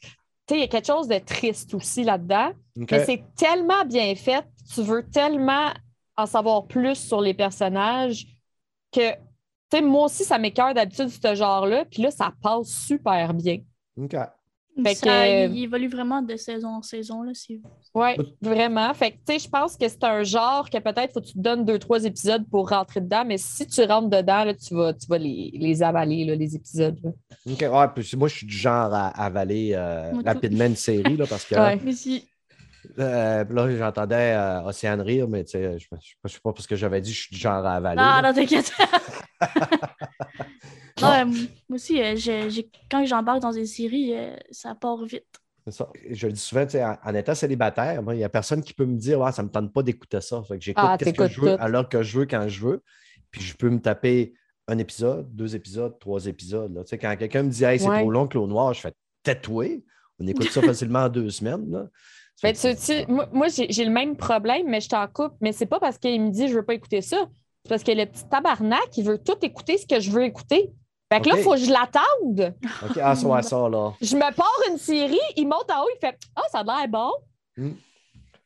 sais, il y a quelque chose de triste aussi là-dedans. Mais c'est tellement bien fait, tu veux tellement en savoir plus sur les personnages que, tu sais, moi aussi, ça m'écœure d'habitude ce genre-là, puis là, ça passe super bien. OK. Fait Ça, que- Il évolue vraiment de saison en saison. Là. c'est- Oui, vraiment. Fait que, tu sais, je pense que c'est un genre que peut-être faut que tu te donnes deux, trois épisodes pour rentrer dedans, mais si tu rentres dedans, là, tu vas, tu vas les, les avaler, là, les épisodes. là. OK. Ouais, puis moi, je suis du genre à avaler euh, rapidement une série là, parce que. Ouais. Mais si- Euh, là, j'entendais euh, Océane rire, mais tu sais, je ne sais pas parce que j'avais dit je suis du genre à avaler. Non, là. non, t'inquiète. Non, euh, moi aussi, euh, quand j'embarque dans une série, euh, ça part vite. Ça. Je le dis souvent, tu sais, en, en étant célibataire, il n'y a personne qui peut me dire ouais, ça ne me tente pas d'écouter ça. J'écoute Ah, qu'est-ce que je veux l'heure que je veux, quand je veux. Puis je peux me taper un épisode, deux épisodes, trois épisodes. là. Tu sais, quand quelqu'un me dit hey, c'est Ouais. trop long, Clos Noir, je fais tatouer. On écoute ça facilement en deux semaines. Là. Mais tu, tu- moi, moi, j'ai le même problème, mais je t'en coupe. Mais c'est pas parce qu'il me dit je veux pas écouter ça. C'est parce que le petit tabarnak, il veut tout écouter ce que je veux écouter. Fait que là, il faut que je l'attende. OK, ah, ça, ouais, ça, là. Je me pars une série, il monte en haut, il fait Ah, ça a l'air bon.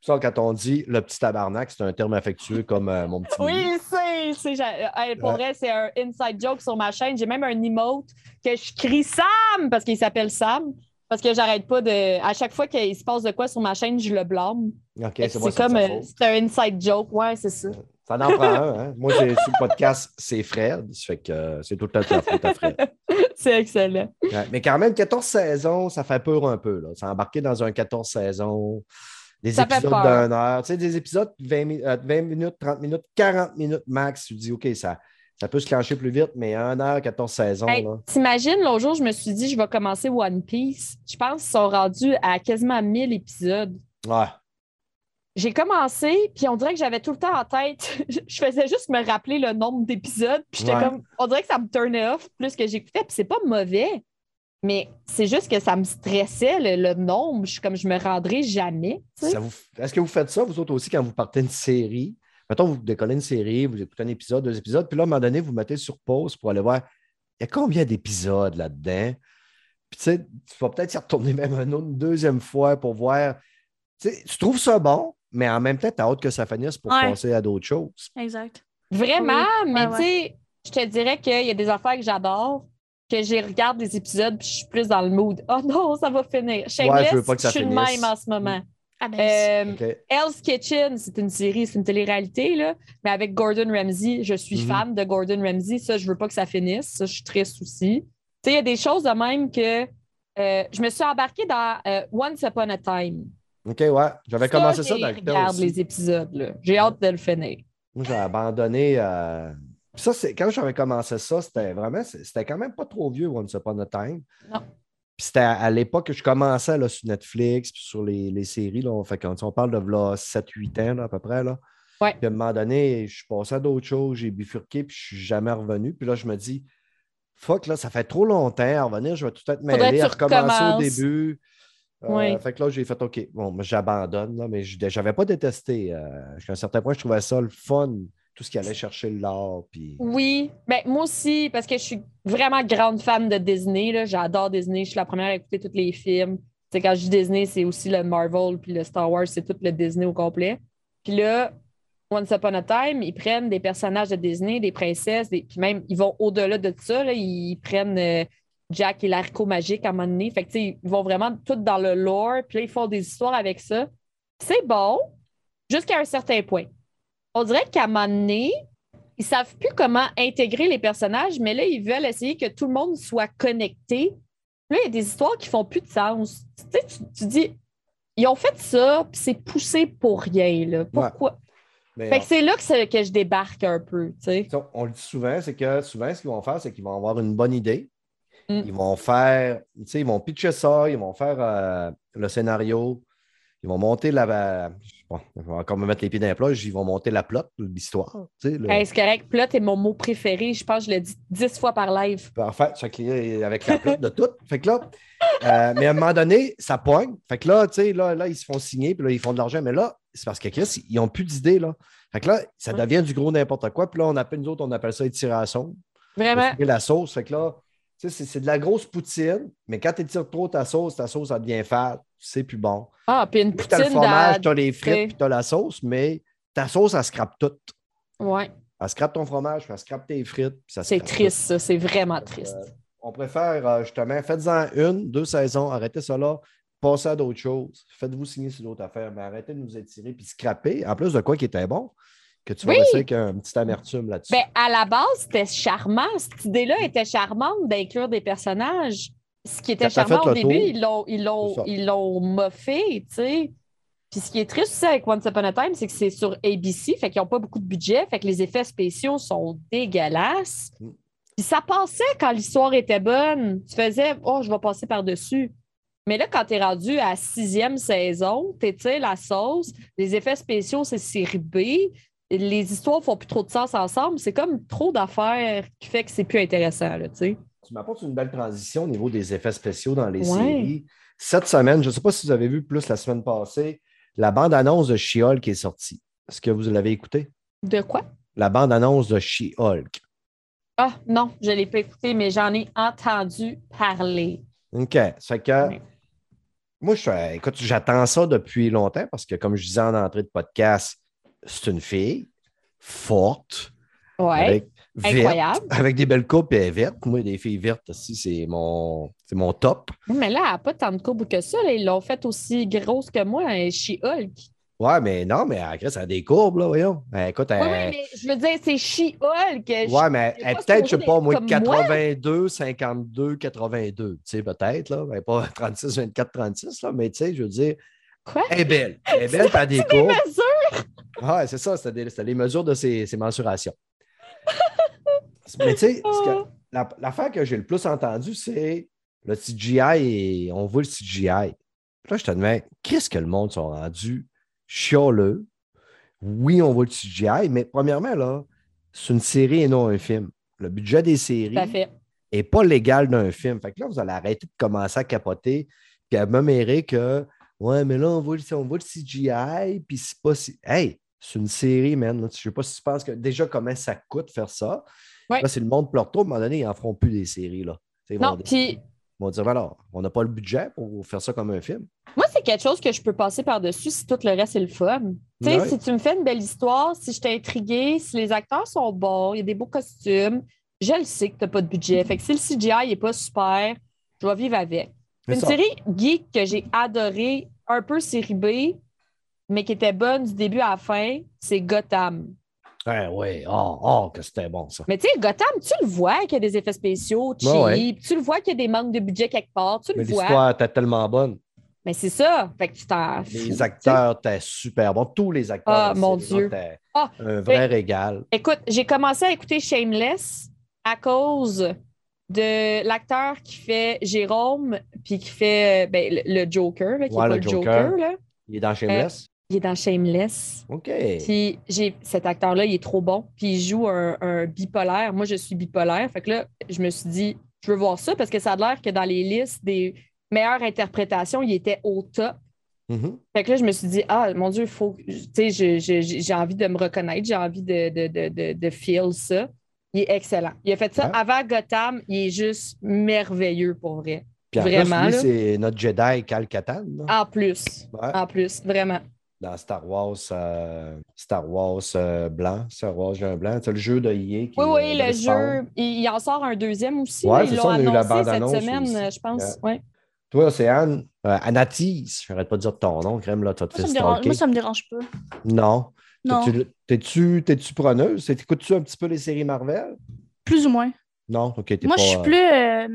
Ça, quand on dit le petit tabarnak, c'est un terme affectueux comme euh, mon petit. Oui, c'est. c'est hey, pour Ouais. vrai, c'est un inside joke sur ma chaîne. J'ai même un emote que je crie Sam parce qu'il s'appelle Sam. Parce que j'arrête pas de. À chaque fois qu'il se passe de quoi sur ma chaîne, je le blâme. OK, c'est moi, comme. euh. C'est un inside joke, ouais, c'est ça. Ça en prend un. Hein? Moi, j'ai sur le podcast, c'est Fred. Ça fait que euh, c'est tout le temps à Fred. c'est excellent. Ouais, mais quand même, 14 saisons, ça fait peur un peu. Là. C'est embarqué dans un 14 saisons, des Ça épisodes d'une heure. Tu sais, des épisodes de 20, mi- euh, 20 minutes, 30 minutes, 40 minutes max. Tu dis, OK, ça, ça peut se clencher plus vite, mais 1 heure, 14 saisons. Hey. T'imagines, l'autre jour, je me suis dit, je vais commencer One Piece. Je pense qu'ils sont rendus à quasiment 1000 épisodes. Ouais. J'ai commencé, puis on dirait que j'avais tout le temps en tête. je faisais juste me rappeler le nombre d'épisodes, puis j'étais Ouais. comme. On dirait que ça me turnait off plus que j'écoutais, puis c'est pas mauvais. Mais c'est juste que ça me stressait, le, le nombre. Je suis comme, je me rendrai jamais. Est-ce que vous faites ça, vous autres aussi, quand vous partez une série? Mettons, vous décollez une série, vous écoutez un épisode, deux épisodes, puis là, à un moment donné, vous mettez sur pause pour aller voir, il y a combien d'épisodes là-dedans? Puis tu sais, tu vas peut-être y retourner même une, autre- une deuxième fois pour voir. Tu sais, tu trouves ça bon, mais en même temps, tu as hâte que ça finisse pour Ouais. passer à d'autres choses. Exact. Vraiment, Oui, mais ouais, tu sais, je te dirais qu'il y a des affaires que j'adore, que je regarde des épisodes, puis je suis plus dans le mood. Oh non, ça va finir. Shameless, je veux pas que ça je suis de finisse. même en ce moment. Ah ben, Euh? Hell's Kitchen, c'est une série, c'est une télé-réalité, là, mais avec Gordon Ramsay. Je suis Mhm. fan de Gordon Ramsay. Ça, je veux pas que ça finisse. Ça, je suis triste aussi. Tu sais, il y a des choses de même que euh, je me suis embarquée dans euh, Once Upon a Time. OK, ouais. J'avais commencé ça dans regarde aussi. les épisodes, là. J'ai hâte de le finir. Moi, j'ai abandonné. euh, Ça, c'est quand j'avais commencé ça, c'était vraiment, c'était quand même pas trop vieux, Once Upon a Time. Non. Puis c'était à, à l'époque que je commençais là, sur Netflix, puis sur les, les séries. Là, on, fait, quand on parle de 7-8 ans là, à peu près. Là. Ouais. Puis à un moment donné, je suis passé à d'autres choses, j'ai bifurqué, puis je suis jamais revenu. Puis là, je me dis, fuck, là, ça fait trop longtemps. À revenir, je vais tout être mêlé, à recommencer au début. Euh. Fait que là, j'ai fait OK, bon, j'abandonne, mais je n'avais pas détesté. Euh, Jusqu'à un certain point, je trouvais ça le fun, tout ce qui allait chercher l'art. Puis... Oui, ben, moi aussi, parce que je suis vraiment grande fan de Disney. J'adore Disney. Je suis la première à écouter tous les films. Tu sais, quand je dis Disney, c'est aussi le Marvel puis le Star Wars, c'est tout le Disney au complet. Puis là, Once Upon a Time, ils prennent des personnages de Disney, des princesses, des... puis même, ils vont au-delà de ça. là. Ils prennent euh, Jack et l'haricot magique à un moment donné. Fait que, ils vont vraiment tout dans le lore, puis ils font des histoires avec ça. C'est bon, jusqu'à un certain point. On dirait qu'à un moment donné, ils savent plus comment intégrer les personnages, mais là, ils veulent essayer que tout le monde soit connecté. Là, il y a des histoires qui font plus de sens. Tu sais, tu, tu dis, ils ont fait ça, puis c'est poussé pour rien. Là. Pourquoi? Mais, Fait que c'est là que, je débarque un peu, tu sais. on, on le dit souvent, c'est que souvent, ce qu'ils vont faire, c'est qu'ils vont avoir une bonne idée. Mm. Ils vont faire, tu sais, ils vont pitcher ça, ils vont faire euh, le scénario, ils vont monter la. Bon, je vais encore me mettre les pieds dans les plats, ils vont monter la plot, l'histoire. Le- Hey, c'est correct. Plot est mon mot préféré. Je pense que je l'ai dit dix fois par live. Parfait, clique avec la plot de tout. Fait que là, euh, mais à un moment donné, ça pogne. Fait que là, tu sais, là, là, ils se font signer, puis là, ils font de l'argent. Mais là, c'est parce que Chris, ils n'ont plus d'idées, là. Fait que là, ça devient du gros n'importe quoi. Puis là, on appelle, nous autres, on appelle ça la sauce. Vraiment. Étirer la sauce. Fait que là, c'est de la grosse poutine, mais quand tu étires trop ta sauce, ta sauce, ça devient fade. C'est plus bon. Ah, puis une Puis t'as le poutine fromage, t'as les frites, puis t'as la sauce, mais ta sauce, elle scrape tout. Ouais, Elle scrape ton fromage, puis elle scrape tes frites. puis ça c'est triste, ça. C'est vraiment triste. euh, on préfère euh, justement, faites-en une, deux saisons, arrêtez là, passez à d'autres choses, faites-vous signer sur d'autres affaires, mais arrêtez de nous étirer puis scraper. En plus de quoi qui était bon, que tu vas Oui. rester avec un petit amertume là-dessus. Ben, à la base, c'était charmant. Cette idée-là était charmante d'inclure des personnages. Ce qui était charmant au début, ils l'ont, ils l'ont, ils moffé, tu sais. Puis ce qui est triste aussi avec Once Upon a Time, c'est que c'est sur ABC, fait qu'ils n'ont pas beaucoup de budget, fait que les effets spéciaux sont dégueulasses. Mm. Puis ça passait quand l'histoire était bonne. Tu faisais, oh, je vais passer par-dessus. Mais là, quand tu es rendu à sixième saison, tu étires la sauce, les effets spéciaux, c'est série B, les histoires font plus trop de sens ensemble. C'est comme trop d'affaires qui fait que c'est plus intéressant, tu sais. Tu m'apportes une belle transition au niveau des effets spéciaux dans les Ouais. séries. Cette semaine, je ne sais pas si vous avez vu plus la semaine passée, la bande-annonce de She-Hulk est sortie. Est-ce que vous l'avez écouté? De quoi? La bande-annonce de She-Hulk. Ah, non, je ne l'ai pas écouté, mais j'en ai entendu parler. OK. Ça fait que. Oui. Moi, je suis, écoute, j'attends ça depuis longtemps parce que, comme je disais en entrée de podcast, c'est une fille forte, Ouais, avec, verte, incroyable. avec des belles coupes et vertes. Moi, des filles vertes aussi, c'est mon, c'est mon top. Mais là, elle n'a pas tant de courbes que ça. là. Ils l'ont fait aussi grosse que moi, un She-Hulk. Ouais, mais non, mais elle, Chris, elle a des courbes, là, voyons. Eh, écoute, elle, Oui, oui, mais je veux dire, c'est She-Hulk. Ouais, mais elle peut-être, je sais supposé pas, moi, être comme moi. 82, 52, 82, tu sais, peut-être, là. Ben, pas 36, 24, 36, là, mais tu sais, je veux dire, Quoi? elle est belle. Elle est belle, t'as des courbes. mesures? Ouais, c'est ça, c'était les mesures de ses, ses mensurations. mais tu sais, la- l'affaire que j'ai le plus entendue, c'est le CGI et on voit le CGI. Puis là, je te demande, qu'est-ce que le monde sont rendus chialeux? Oui, on voit le CGI, mais premièrement, là, c'est une série et non un film. Le budget des séries n'est pas légal d'un film. Fait que là, vous allez arrêter de commencer à capoter puis à me mérer que Ouais, mais là, on voit, le- on voit le CGI, puis c'est pas si. Hey, c'est une série, man. là. Je sais pas si tu penses que déjà comment ça coûte faire ça. Ouais. Là, c'est le monde pleure trop. À un moment donné, ils n'en feront plus des séries. Là. Ils vont, Non, puis ils vont dire alors, on n'a pas le budget pour faire ça comme un film. moi, c'est quelque chose que je peux passer par-dessus si tout le reste est le fun. Tu sais, Ouais. si tu me fais une belle histoire, si je t'ai intrigué, si les acteurs sont bons, il y a des beaux costumes, je le sais que tu n'as pas de budget. Fait que si le CGI n'est pas super, je vais vivre avec. C'est Une ça. série geek que j'ai adorée, un peu série B, mais qui était bonne du début à la fin, c'est Gotham. Ouais, ouais. Oh, oh, que c'était bon, ça. Mais tu sais, Gotham, tu le vois qu'il y a des effets spéciaux cheap, Ouais, ouais. tu le vois qu'il y a des manques de budget quelque part, tu Mais le vois. l'histoire était tellement bonne. Mais c'est ça. Fait que tu t'en Les acteurs étaient super bons. Tous les acteurs. Ah, mon Dieu. Ah, un vrai régal. Écoute, j'ai commencé à écouter Shameless à cause de l'acteur qui fait Jérôme puis qui fait euh, ben, le, Joker, là, qui Ouais, est pas le le Joker. Joker. là. Il est dans Shameless? Il est dans Shameless. OK. Puis j'ai cet acteur-là, il est trop bon. Puis il joue un, un bipolaire. Moi, je suis bipolaire. Fait que là, je me suis dit, je veux voir ça parce que ça a l'air que dans les listes des meilleures interprétations, il était au top. Mhm. Fait que là, je me suis dit, ah, mon Dieu, faut, tu sais, je- je- j'ai envie de me reconnaître, j'ai envie de, de, de, de, de feel ça. Il est excellent. Il a fait ça avant Gotham. Il est juste merveilleux pour vrai. Puis en Vraiment, lui, c'est notre Jedi Cal Katan, En plus. Ouais. En plus, vraiment. Dans Star Wars, euh, Star Wars euh, blanc, Star Wars Jean blanc. C'est le jeu de EA qui Oui, oui, euh, le jeu, il, il en sort un deuxième aussi. Ouais, Ils ça, l'ont on a eu la annoncé cette semaine, aussi. je pense. Ouais. Toi, c'est Anne. Euh, Anatis, je n'arrête pas de dire ton nom, crème, là, tu vas te Moi, faire ça me dérange, stalker. moi, ça me dérange pas. Non. Non, T'es-tu- preneuse? C'est- Écoutes-tu un petit peu les séries Marvel? plus ou moins. Non, ok, t'es Moi, pas... je suis plus. euh,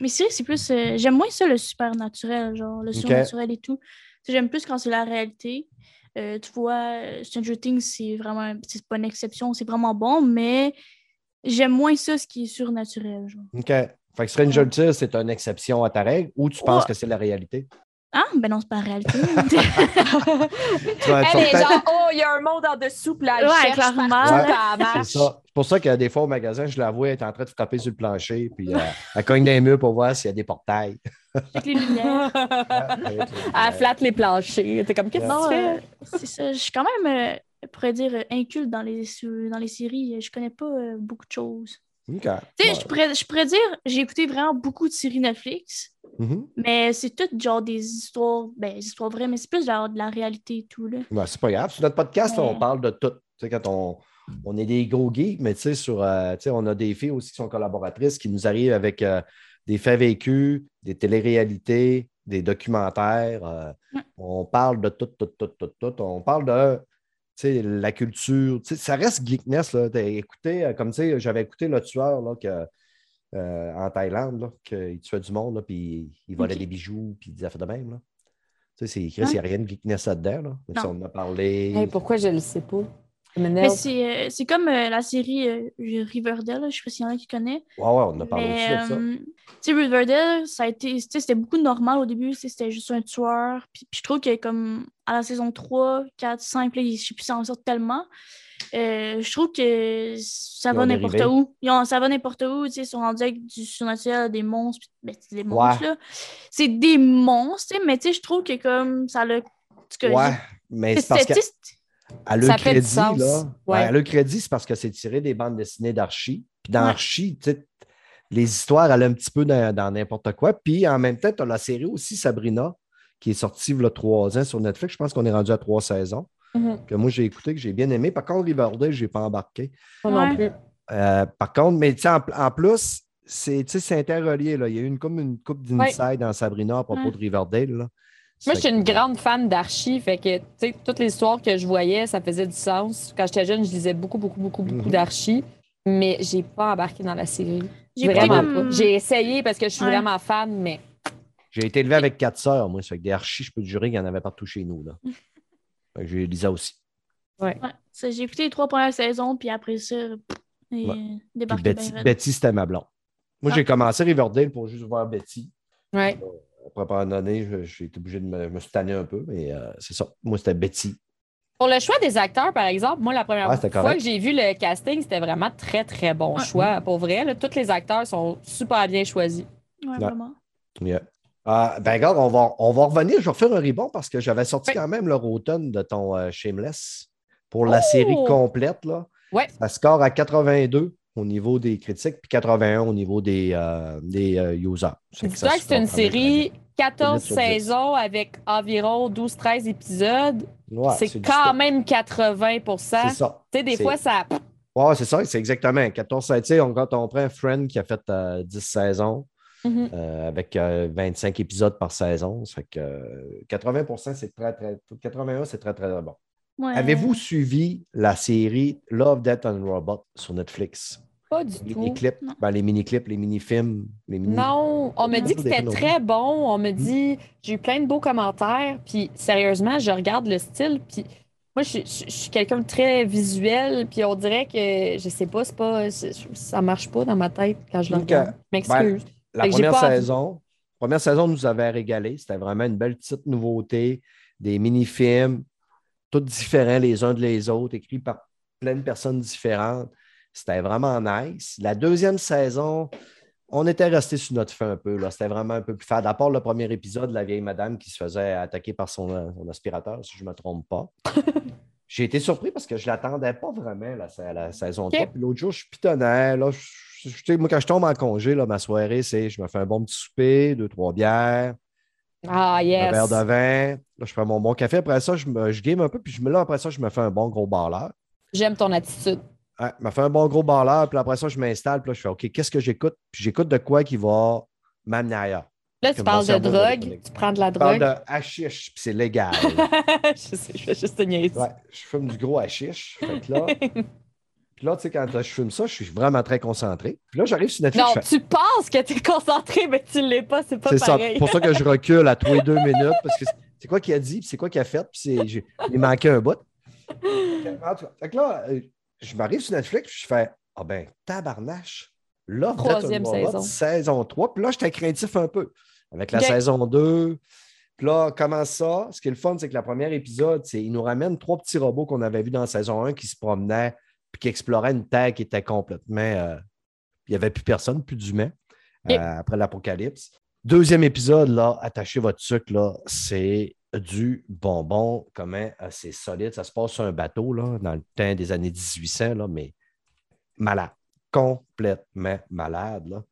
Mes séries, c'est plus. euh, J'aime moins ça, le supernaturel, genre, le surnaturel et tout. Tu sais, J'aime plus quand c'est la réalité. Euh, tu vois, Stranger Things, c'est vraiment. C'est pas une exception, c'est vraiment bon, mais j'aime moins ça, ce qui est surnaturel, genre. OK. Fait que Stranger Things, c'est une exception à ta règle ou tu penses Ouais. que c'est la réalité? Ah, ben non, c'est pas réalité. Elle est genre, oh, il y a un monde en dessous, puis là, elle Ouais, cherche clairement. partout, Ouais, C'est ça. C'est pour ça que des fois au magasin, je la vois, elle est en train de frapper sur le plancher, puis euh, elle cogne des murs pour voir s'il y a des portails. Avec les lumières. Elle flatte les planchers. T'es comme, qu'est-ce que Non, tu fais? euh, c'est ça. Je suis quand même, euh, je pourrais dire, euh, inculte dans les, dans les séries. Je connais pas euh, beaucoup de choses. OK. Tu sais, Ouais. je pourrais, je pourrais dire, j'ai écouté vraiment beaucoup de séries Netflix, Mhm. mais c'est tout genre des histoires, ben, des histoires vraies, mais c'est plus genre de la réalité et tout, là. C'est pas grave. Sur notre podcast, là, on parle de tout. Tu sais, quand on, on est des gros geeks, mais tu sais, sur, euh, tu sais, on a des filles aussi qui sont collaboratrices qui nous arrivent avec euh, des faits vécus, des téléréalités, des documentaires. euh, Ouais. On parle de tout, tout, tout, tout, tout. On parle de la culture. Ça reste geekness. Là. Écouté, euh, comme tu sais, j'avais écouté Le Tueur là, que, euh, en Thaïlande, qu'il tuait du monde, puis il volait des bijoux, puis des affaires de même. Là. Tu sais, c'est il n'y a rien de geekness là-dedans. Là. On en a parlé. Hey, pourquoi je le sais pas? C'est euh, c'est comme euh, la série euh, Riverdale, je sais pas s'il y en a qui connaissent. Ouais, ouais, on a parlé aussi de ça. tu sais, Riverdale, ça a été, c'était beaucoup normal au début, c'était juste un tueur. Puis, puis je trouve que comme à la saison 3, 4, 5, là, je sais plus, ça en sort tellement. Euh, je trouve que ça Ils va n'importe où. Ils ont- ça va n'importe où, ils sont rendus avec du surnaturel, des monstres. Ben, c'est des monstres, là. C'est des monstres, mais je trouve que comme ça cas, Ouais, mais c'est- parce que à le Ça fait du crédit, sens. là. Ouais. ouais, à le crédit, c'est parce que c'est tiré des bandes dessinées d'archie. Puis dans Ouais. Archie, tu sais, les histoires allaient un petit peu dans n'importe quoi. Puis en même temps, tu as la série aussi Sabrina, qui est sortie il y a trois ans sur Netflix. Je pense qu'on est rendu à trois saisons. Mhm. Que moi, j'ai écouté, que j'ai bien aimé. Par contre, Riverdale, je n'ai pas embarqué. Moi non plus. Euh, par contre, mais tu sais, en, en plus, c'est interrelié. Là. Il y a eu une, comme une coupe d'inside dans Sabrina à propos Ouais. de Riverdale. là. Moi, je suis une grande fan d'archi, fait que, tu sais, toutes les histoires que je voyais, ça faisait du sens. Quand j'étais jeune, je lisais beaucoup, beaucoup, beaucoup, beaucoup Mhm. d'archi, mais j'ai pas embarqué dans la série. Vraiment comme- pas. J'ai essayé parce que je suis Ouais. vraiment fan, mais J'ai été élevé avec quatre sœurs, moi. Ça fait que des archis, je peux te jurer qu'il y en avait partout chez nous. Là. J'ai Lisa aussi. Ouais, j'ai écouté les trois premières saisons, puis après ça, et Ouais. Puis débarqué Betty, raide. Betty, c'était ma blonde. Moi, Ah. j'ai commencé Riverdale pour juste voir Betty. ouais. Après, pendant année, je- j'ai été obligé de me, me tanné un peu, mais euh, c'est ça. Moi, c'était Betty. Pour le choix des acteurs, par exemple, moi, la première fois correct. que j'ai vu le casting, c'était vraiment très, très bon Ouais. choix. Pour vrai, là, tous les acteurs sont super bien choisis. Ouais, Ouais. vraiment. Yeah. Ah, ben, regarde, on va, on va revenir. Je vais refaire un rebond parce que j'avais sorti Oui. quand même leur automne de ton euh, Shameless pour la série complète. Là. Ouais. Ça score à 82 au niveau des critiques, puis 81 au niveau des, euh, des euh, users. Se c'est une série 14 sur dix. saisons avec environ 12-13 épisodes. Ouais, c'est quand même 80 C'est Tu ça. sais, des C'est- fois, ça. Ouais, c'est ça, c'est exactement. 14 tu sais, on- quand on prend un Friend qui a fait euh, 10 saisons Mhm. euh, avec euh, 25 épisodes par saison, ça fait que euh, 80 c'est très, très. 81, c'est très, très bon. Ouais. Avez-vous suivi la série Love, Death and Robot sur Netflix? Pas du Les tout. ben, les mini-clips, les mini-films, les mini Non, on me dit que c'était très bon. On me dit, j'ai eu plein de beaux commentaires. Puis sérieusement, je regarde le style. Puis moi, je, suis- je- je suis quelqu'un de très visuel. Puis on dirait que, je sais pas, c'est pas, ça marche pas dans ma tête quand je le regarde. Je m'excuse. La que j'ai première saison, première saison nous avait régalé. C'était vraiment une belle petite nouveauté, des mini-films, tous différents les uns de les autres, écrits par plein de personnes différentes. C'était vraiment nice. La deuxième saison, on était resté sur notre fin un peu. C'était vraiment un peu plus fade. À part le premier épisode, la vieille madame qui se faisait attaquer par son, euh, son aspirateur, si je ne me trompe pas. J'ai été surpris parce que je ne l'attendais pas vraiment, la, la saison 3. Puis l'autre jour, je pitonnais. Là, je- je- moi, quand je tombe en congé, là, ma soirée, c'est je me fais un bon petit souper, deux, trois bières, Ah, un yes. verre de vin. Là, je fais mon bon café. Après ça, je, me, je game un peu. Puis je me, là, après ça, je me fais un bon gros balleur. J'aime ton attitude. Ouais, je me fais un bon gros balleur. Puis après ça, je m'installe. Puis là, je fais OK, qu'est-ce que j'écoute? Puis j'écoute de quoi qui va m'amener ailleurs. Là, tu parles de drogue. Tu prends de la Je parle drogue. de hashish, puis c'est légal. je sais, je fais juste te niaiser. Ouais, je fume du gros hashish. Fait que là, puis là, tu sais, quand je fume ça, je suis vraiment très concentré. Puis là, j'arrive sur Netflix. Non, fais- tu penses que tu es concentré, mais tu l'es pas. C'est pas C'est ça. pareil. pour ça que je recule à tous les deux minutes, parce que c'est quoi qu'il a dit, puis c'est quoi qu'il a fait, puis c'est- j'ai- il manquait un bout. Fait que là, euh, je m'arrive sur Netflix, puis je fais Ah ben, tabarnache. Là, Troisième saison. saison 3. Puis là, j'étais craintif un peu. Avec la saison 2. Puis là, comment ça? Ce qui est le fun, c'est que le premier épisode, c'est il nous ramène trois petits robots qu'on avait vus dans la saison 1 qui se promenaient puis qui exploraient une terre qui était complètement. euh, il n'y avait plus personne, plus d'humains euh, après l'apocalypse. Deuxième épisode, là, attachez votre sucre, là, c'est du bonbon. Comment euh, c'est solide. Ça se passe sur un bateau, là, dans le temps des années 1800, là, mais malade. Complètement malade, là.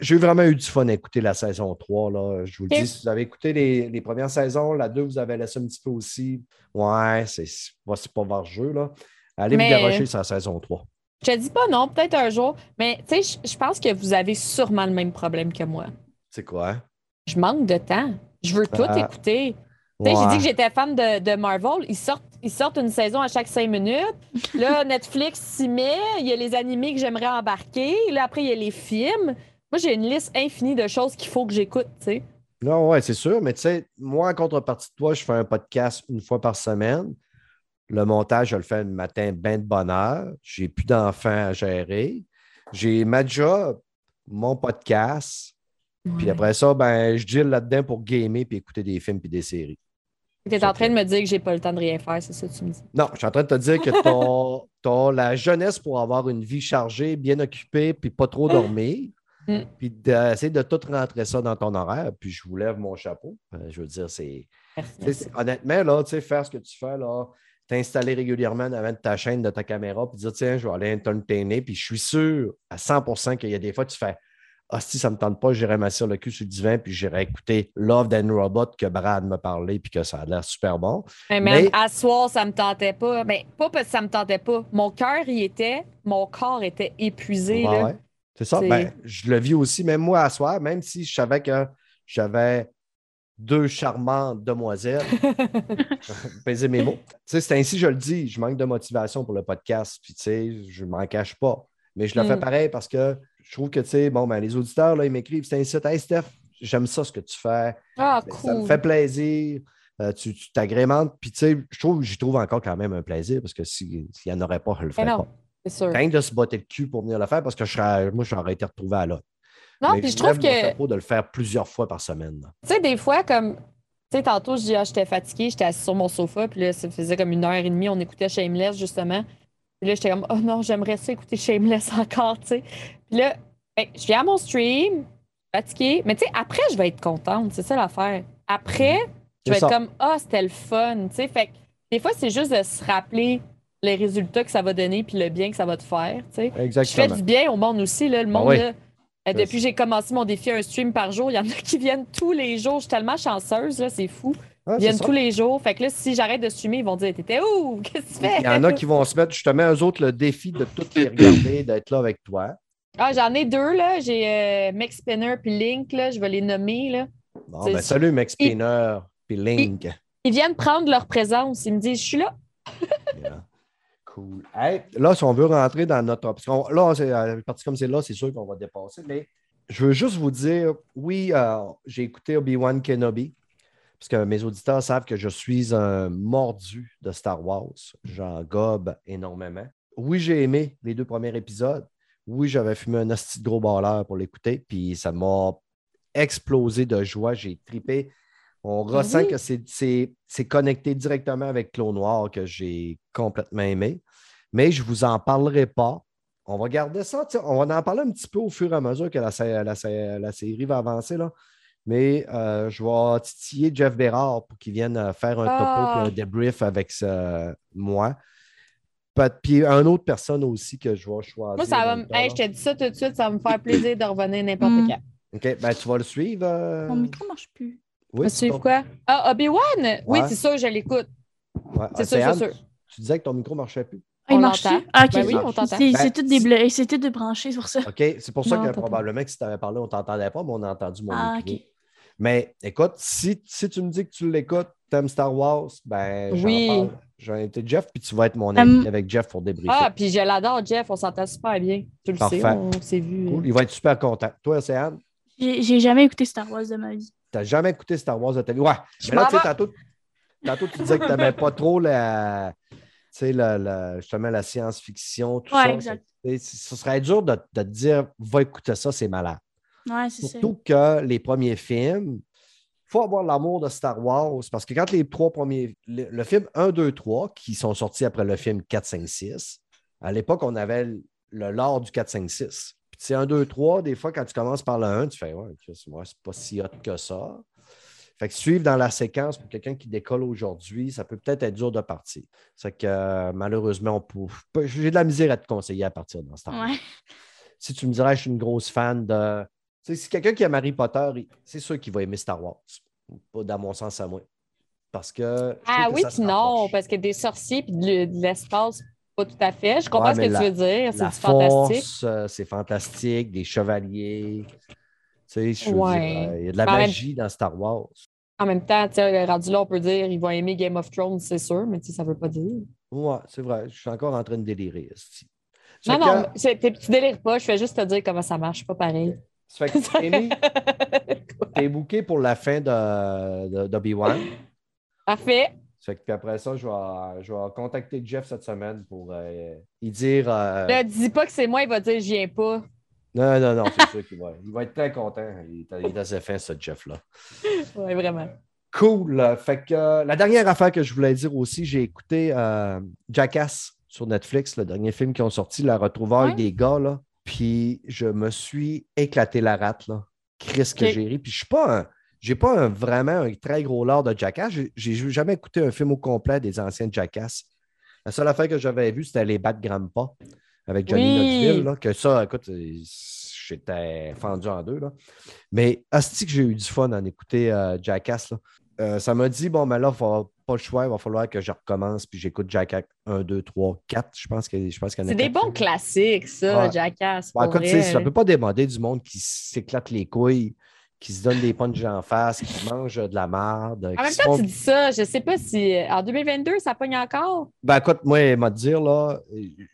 J'ai vraiment eu du fun à écouter la saison 3. Là. Je vous le dis, si vous avez écouté les, les premières saisons, la 2, vous avez laissé un petit peu aussi. Ouais, c'est ouais, c'est pas vers jeu. Là. Allez Mais- vous garocher sur la saison 3. Je te dis pas non, peut-être un jour. Mais tu sais, je- pense que vous avez sûrement le même problème que moi. C'est quoi? Je manque de temps. Je veux tout Ah. écouter. Tu sais, Ouais. J'ai dit que j'étais fan de, de Marvel. Ils sortent, ils sortent une saison à chaque cinq minutes. Là, Netflix s'y met. Il y a les animés que j'aimerais embarquer. Là, après, il y a les films. Moi, j'ai une liste infinie de choses qu'il faut que j'écoute, tu sais. Non, ouais, c'est sûr. Mais tu sais, moi, en contrepartie de toi, je fais un podcast une fois par semaine. Le montage, je le fais le matin, ben de bonne heure. J'ai plus d'enfants à gérer. J'ai ma job, mon podcast. Puis après ça, ben, je deal là-dedans pour gamer puis écouter des films puis des séries. T'es en train de me dire que j'ai pas le temps de rien faire, c'est ça que tu me dis? Non, je suis en train de te dire que tu as, la jeunesse pour avoir une vie chargée, bien occupée, puis pas trop dormir. Mm. Puis d'essayer de tout rentrer ça dans ton horaire. Puis je vous lève mon chapeau. Euh, je veux dire, tu c'est- Honnêtement, là, tu sais, faire ce que tu fais, là, t'installer régulièrement devant ta chaîne de ta caméra puis dire tiens, je vais aller entertainer. Puis je suis sûr à 100% qu'il y a des fois, tu fais ah, si ça ne me tente pas, j'irai m'asseoir le cul sur le divan, puis j'irai écouter Love and Robot que Brad m'a parlé, puis que ça a l'air super bon. Mais même à soir, ça ne me tentait pas. Mais pas parce que ça ne me tentait pas. Mon cœur y était, mon corps était épuisé. C'est ça. Ben, je le vis aussi, même moi à soir, même si je savais que j'avais deux charmantes demoiselles. Pesez mes mots. c'est ainsi, je le dis, je manque de motivation pour le podcast, puis tu sais, je ne m'en cache pas. Mais je le fais mm. pareil parce que je trouve que, tu sais, bon, ben, les auditeurs, là, ils m'écrivent, c'est ainsi, hey Steph, j'aime ça ce que tu fais. Ah, cool. Ça me fait plaisir. Euh, tu t'agrémentes. Puis, tu sais, je trouve, j'y trouve encore quand même un plaisir parce que s'il n'y en aurait pas, je le ferais pas. C'est sûr. Rien de se botter le cul pour venir le faire parce que je serais, moi, j'aurais été retrouvé à l'autre. Non, puis je trouve que. de le faire plusieurs fois par semaine. Tu sais, des fois, comme. Tu sais, tantôt, je dis, ah, j'étais fatiguée, j'étais assis sur mon sofa, puis là, ça faisait comme une heure et demie, on écoutait Shameless, justement. Puis là, j'étais comme, oh non, j'aimerais ça écouter Shameless encore, tu sais. Puis là, ben, je viens à mon stream, fatiguée, mais tu sais, après, je vais être contente, c'est ça l'affaire. Après, je vais être comme, ah, oh, c'était le fun, tu sais. Fait que des fois, c'est juste de se rappeler les résultats que ça va donner puis le bien que ça va te faire, tu sais. Exactement. Je fais du bien au monde aussi, là, le ah monde, là, euh, depuis que j'ai commencé mon défi un stream par jour, il y en a qui viennent tous les jours. Je suis tellement chanceuse, là, c'est fou. ils viennent tous les jours. Fait que là, si j'arrête de streamer, ils vont dire T'étais où? Qu'est-ce que tu fais? Il y en a qui vont se mettre justement, eux autres, le défi de tout les regarder, d'être là avec toi. Ah, j'en ai deux, là. J'ai euh, Max Spinner puis Link, là. Je vais les nommer, là. Bon, ben, salut, Max Spinner puis Link. Ils, viennent prendre leur présence. Ils me disent Je suis là. Cool. là, si on veut rentrer dans notre. Que là, c'est, euh, partie comme c'est là, c'est sûr qu'on va dépasser. Mais je veux juste vous dire oui, euh, j'ai écouté Obi-Wan Kenobi. Parce que mes auditeurs savent que je suis un mordu de Star Wars. J'en gobe énormément. Oui, j'ai aimé les deux premiers épisodes. Oui, j'avais fumé un hostie de gros balleur pour l'écouter. Puis ça m'a explosé de joie. J'ai tripé. On ressent que c'est connecté directement avec Clos Noir que j'ai complètement aimé mais je ne vous en parlerai pas. On va garder ça. On va en parler un petit peu au fur et à mesure que la, série va avancer. Là. Mais euh, je vais titiller Jeff Bérard pour qu'il vienne euh, faire un topo et un ah! débrief avec moi. Puis une autre personne aussi que je vais choisir. Moi, ça va je te dis ça tout de suite, ça va me faire plaisir de revenir n'importe mm. quand. OK, ben tu vas le suivre. Euh? Mon micro ne marche plus. Oui, suivre quoi? Ah, Obi-Wan? Oui, c'est sûr, je l'écoute. C'est sûr, c'est sûr. Tu disais que ton micro ne marchait plus. Ah, il marche ah, ben oui, on t'entend. C'est ben, tout, des débranché sur ça. OK, c'est pour ça que probablement que si tu avais parlé, on ne t'entendait pas, mais on a entendu mon ah, micro. Mais écoute, si, si, tu me dis que tu l'écoutes, tu aimes Star Wars, ben oui. J'en ai été Jeff, puis tu vas être mon ami avec Jeff pour débriefer. Ah, puis je l'adore, Jeff, on s'entend super bien. Tu le sais, on s'est vu. Cool. Il va être super content. Toi, Océane? J'ai jamais écouté Star Wars de ma vie. Tu n'as jamais écouté Star Wars de ta vie? Ouais. mais là, tu sais, tantôt, tantôt, tu disais que tu n'aimais pas trop la sais, la, justement la science-fiction, tout ça. Ce serait dur de, te dire, va écouter ça, c'est malade. Ouais, c'est Surtout que les premiers films, il faut avoir l'amour de Star Wars parce que quand les trois premiers, le, film 1, 2, 3, qui sont sortis après le film 4, 5, 6, à l'époque, on avait le lore du 4, 5, 6. Puis, c'est 1, 2, 3, des fois, quand tu commences par le 1, tu fais, ouais, c'est pas si hot que ça. Fait que suivre dans la séquence pour quelqu'un qui décolle aujourd'hui, ça peut peut-être être dur de partir. C'est que euh, malheureusement, j'ai de la misère à te conseiller à partir dans ce temps. Si tu me dirais, je suis une grosse fan de. si quelqu'un qui aime Harry Potter, c'est sûr qu'il va aimer Star Wars. Pas dans mon sens à moi. Parce que. Ah oui, puis non, parce que des sorciers et de l'espace, pas tout à fait. Je comprends ce que tu veux dire. C'est fantastique. Euh, c'est fantastique, des chevaliers. Tu sais, euh, il y a de la magie dans Star Wars. En même temps, rendu là, on peut dire qu'il va aimer Game of Thrones, c'est sûr, mais ça ne veut pas dire. Ouais, c'est vrai. Je suis encore en train de délirer. Non, non, tu ne délires pas. Je fais juste te dire comment ça marche. Pas pareil. Ça fait que t'es booké pour la fin d'Obi-Wan. Parfait. Fait que après ça, je vais, je vais contacter Jeff cette semaine pour euh, y dire. Euh... Là, dis pas que c'est moi, il va dire je viens pas. Non, non, non, c'est sûr qu'il va, il va être très content. Il est, assez fin, ce Jeff-là. Oui, vraiment. Cool. Fait que euh, la dernière affaire que je voulais dire aussi, j'ai écouté euh, Jackass sur Netflix, le dernier film qui ont sorti, La retrouvaille des gars. Là. Puis je me suis éclaté la rate. Là. Chris que j'ai ri. Puis je suis pas un. J'ai pas vraiment un très gros lord de Jackass. J'ai jamais écouté un film au complet des anciens Jackass. La seule affaire que j'avais vue, c'était les Bat Grandpa avec Johnny Oui. Knoxville. là, que ça, écoute, euh, j'étais fendu en deux. Là. Mais asti que j'ai eu du fun en écouter euh, Jackass. là. Euh, ça m'a dit, bon, mais là, il va pas le choix, il va falloir que je recommence, puis j'écoute Jackass 1, 2, 3, 4. Je pense qu'il y en a C'est des bons classiques, ça, Ouais. Jackass. Pour écoute, ça ne peut pas demander du monde qui s'éclate les couilles, qui se donne des punches en face, qui mange de la merde. En même temps, font- tu dis ça, je sais pas si euh, en 2022, ça pogne encore? Ben, écoute, moi, m'a dire, là,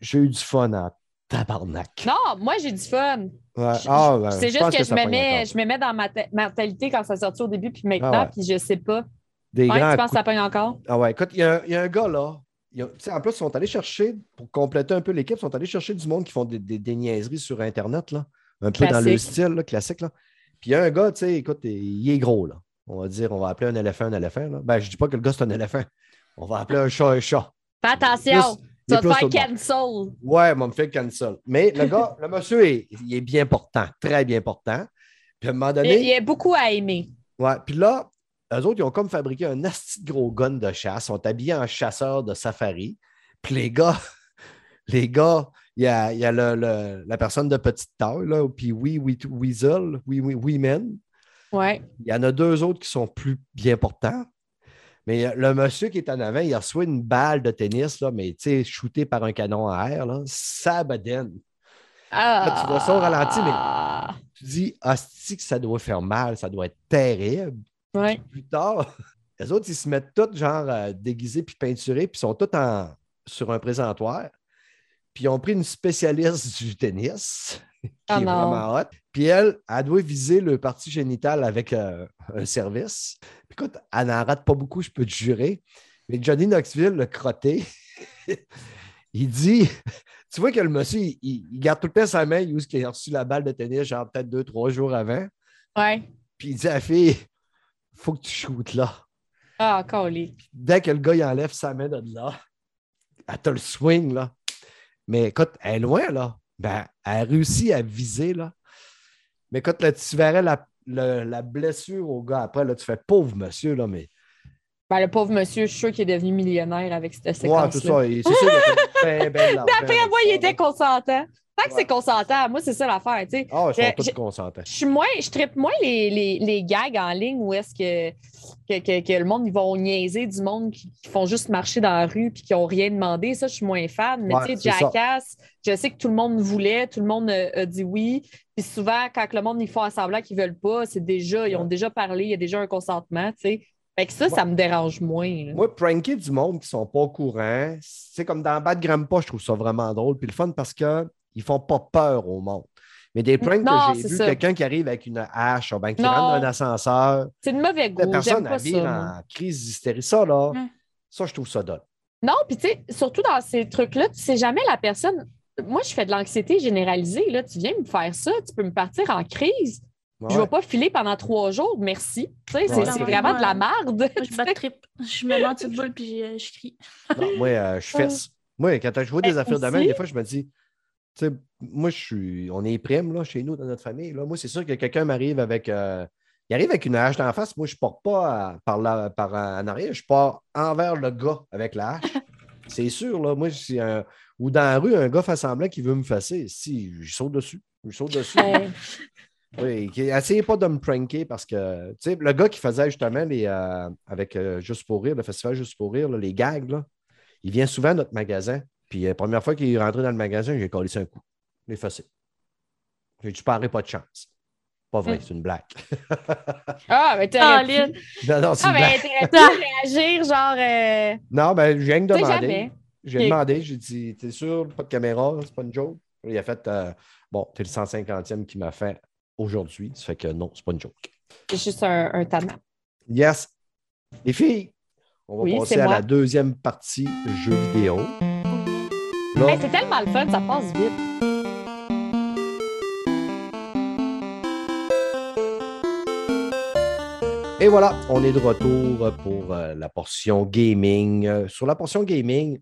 j'ai eu du fun en tabarnak. Non, moi, j'ai du fun. Ouais. Ah, ben, c'est juste que, je, me mets, je me mets dans ma mentalité quand ça sortit au début, puis maintenant, Ah ouais. puis je sais pas. Des Ouais, grands tu penses que ça pogne encore? Ah ouais, écoute, il y, a- il y a un gars là. a- en plus, ils sont allés chercher, pour compléter un peu l'équipe, ils sont allés chercher du monde qui font des, des- des niaiseries sur Internet, là, un peu dans le style là, classique. Là. Puis il y a un gars, tu sais, écoute, il est gros, là. On va dire, on va appeler un éléphant un éléphant. Là. Ben, je dis pas que le gars, c'est un éléphant. On va appeler un chat un chat. Fais attention, Plus- tu vas te faire cancel. Ouais, on me fait cancel. Mais le gars, le monsieur, est, il est bien portant, très bien portant. Puis à un moment Il donné, il y a beaucoup à aimer. Ouais, puis là, eux autres, ils ont comme fabriqué un asti de gros gun de chasse. Ils sont habillés en chasseurs de safari. Puis les gars, les gars, il y a, il y a le- le- la personne de petite taille, là, puis oui, oui, Weasel, oui, oui, Women. Ouais. Il y en a deux autres qui sont plus bien portants. Mais le monsieur qui est en avant, il a reçu une balle de tennis, là, mais tu sais, shootée par un canon à air, là, sabaden. Ah. tu vois ça au ralenti, mais- Tu dis, hostie, que ça doit faire mal, ça doit être terrible Ouais. plus tard, les autres, ils se mettent tous genre euh, déguisés puis peinturés, puis ils sont tous en, sur un présentoir. Puis ils ont pris une spécialiste du tennis, qui Ah est vraiment hot. Puis elle, elle doit viser le parti génital avec euh, un service. Puis écoute, elle n'en rate pas beaucoup, je peux te jurer. Mais Johnny Knoxville, le crotté, il dit Tu vois que le monsieur, il, garde tout le temps sa main, il qu'il a reçu la balle de tennis, genre peut-être deux, trois jours avant. Ouais. Puis il dit à la fille Faut que tu shootes là. Ah, les. Dès que le gars il enlève sa main de là, elle te le swing là. Mais écoute, elle est loin là. Ben, elle réussit à viser là. Mais écoute, là, tu verrais la, la blessure au gars après, là, tu fais pauvre monsieur là, mais. Ben, le pauvre monsieur, je suis sûr qu'il est devenu millionnaire avec cette Ouais, séquence. tout ça. et C'est sûr qu'il a fait ben, ben de l'argent Après, avec moi, il était consentant. Tant que Ouais. c'est consentant, moi, c'est ça l'affaire, tu sais. Ah, ils sont tous consentants. Je suis moins, je trippe moins les, les, les gags en ligne où est-ce que, que, que, que le monde, ils vont niaiser du monde qui, qui font juste marcher dans la rue puis qui n'ont rien demandé. Ça, je suis moins fan. Mais Ouais, tu sais, ça. Jackass, je sais que tout le monde voulait, tout le monde a, a dit oui. Puis souvent, quand le monde, ils font semblant qu'ils ne veulent pas, c'est déjà, ils ont Ouais. déjà parlé, il y a déjà un consentement, tu sais. Fait que ça, ça me dérange moins. là. Moi, pranker du monde qui ne sont pas au courant, c'est comme dans Bad Grandpa, je trouve ça vraiment drôle. Puis le fun parce qu'ils ne font pas peur au monde. Mais des pranks Non, que j'ai c'est vu, quelqu'un qui arrive avec une hache, ou ben, qui Non. rentre dans un ascenseur, C'est de mauvais la goût. J'aime personne pas vire ça. moi. en crise d'hystérie. Ça, là, Ouais. ça, je trouve ça dole. Non, puis tu sais, surtout dans ces trucs-là, tu sais jamais la personne. Moi, je fais de l'anxiété généralisée. Là. Tu viens me faire ça, tu peux me partir en crise. Je ne vais pas filer pendant trois jours, merci. Tu sais, c'est Ouais. c'est Ouais. vraiment de la merde. Moi, je bats trip. Je me mets en petite boule puis euh, je crie. Non, moi, euh, je fesse. Moi, quand je vois des Eh, affaires de même, des fois, je me dis, tu sais, moi, je suis, on est prime là, chez nous, dans notre famille. Là. Moi, c'est sûr que quelqu'un m'arrive avec. euh, il arrive avec une hache d'en face. Moi, je ne porte pas à- par, la, par en arrière, je pars envers le gars avec la hache. c'est sûr, là. Moi, si un- ou dans la rue, un gars fait semblant qu'il veut me fesser. Si, je saute dessus. Je saute dessus. Oui, qui- essayez pas de me pranker parce que, tu sais, le gars qui faisait justement les, euh, avec euh, Juste pour rire, le festival Juste pour rire, là, les gags, là, il vient souvent à notre magasin. Puis la première fois qu'il est rentré dans le magasin, j'ai collé un coup. Il est facile. J'ai dit, tu parais pas de chance. Pas vrai, Hum. c'est une blague. Ah, mais Ah, t'aurais pu... Non, non, c'est Ah, une mais blague. pu réagir, genre. euh, Non, ben, j'ai rien demandé. J'ai Ok. demandé, j'ai dit, t'es sûr, pas de caméra, c'est pas une joke? Il a fait, euh, bon, t'es le 150e qui m'a fait aujourd'hui. Ça fait que non, c'est pas une joke. C'est juste un, un. Yes. Les filles, on va Oui, passer à moi. la deuxième partie jeux vidéo. Hey, c'est tellement le fun, ça passe vite. et voilà, on est de retour pour euh, la portion gaming. Euh, Sur la portion gaming,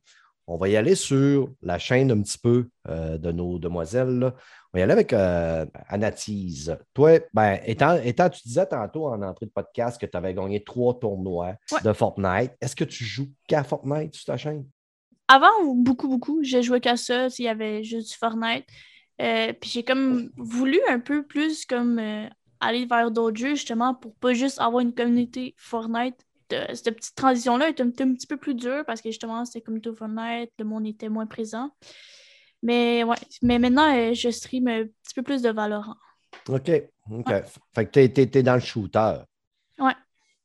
on va y aller sur la chaîne un petit peu euh, de nos demoiselles. là. On va y aller avec euh, Anatise. Toi, ben, étant, étant, tu disais tantôt en entrée de podcast que tu avais gagné trois tournois Ouais. de Fortnite. Est-ce que tu joues qu'à Fortnite sur ta chaîne? avant, beaucoup, beaucoup, j'ai joué qu'à ça. Il y avait juste du Fortnite. Euh, puis j'ai comme voulu un peu plus comme aller vers d'autres jeux, justement, pour pas juste avoir une communauté Fortnite. Cette petite transition-là était un, petit peu plus dure parce que justement, c'était comme tout Fortnite, le monde était moins présent. Mais ouais, mais maintenant, euh, je stream un petit peu plus de Valorant. OK. OK. Fait que t'es, es, dans le shooter. Ouais.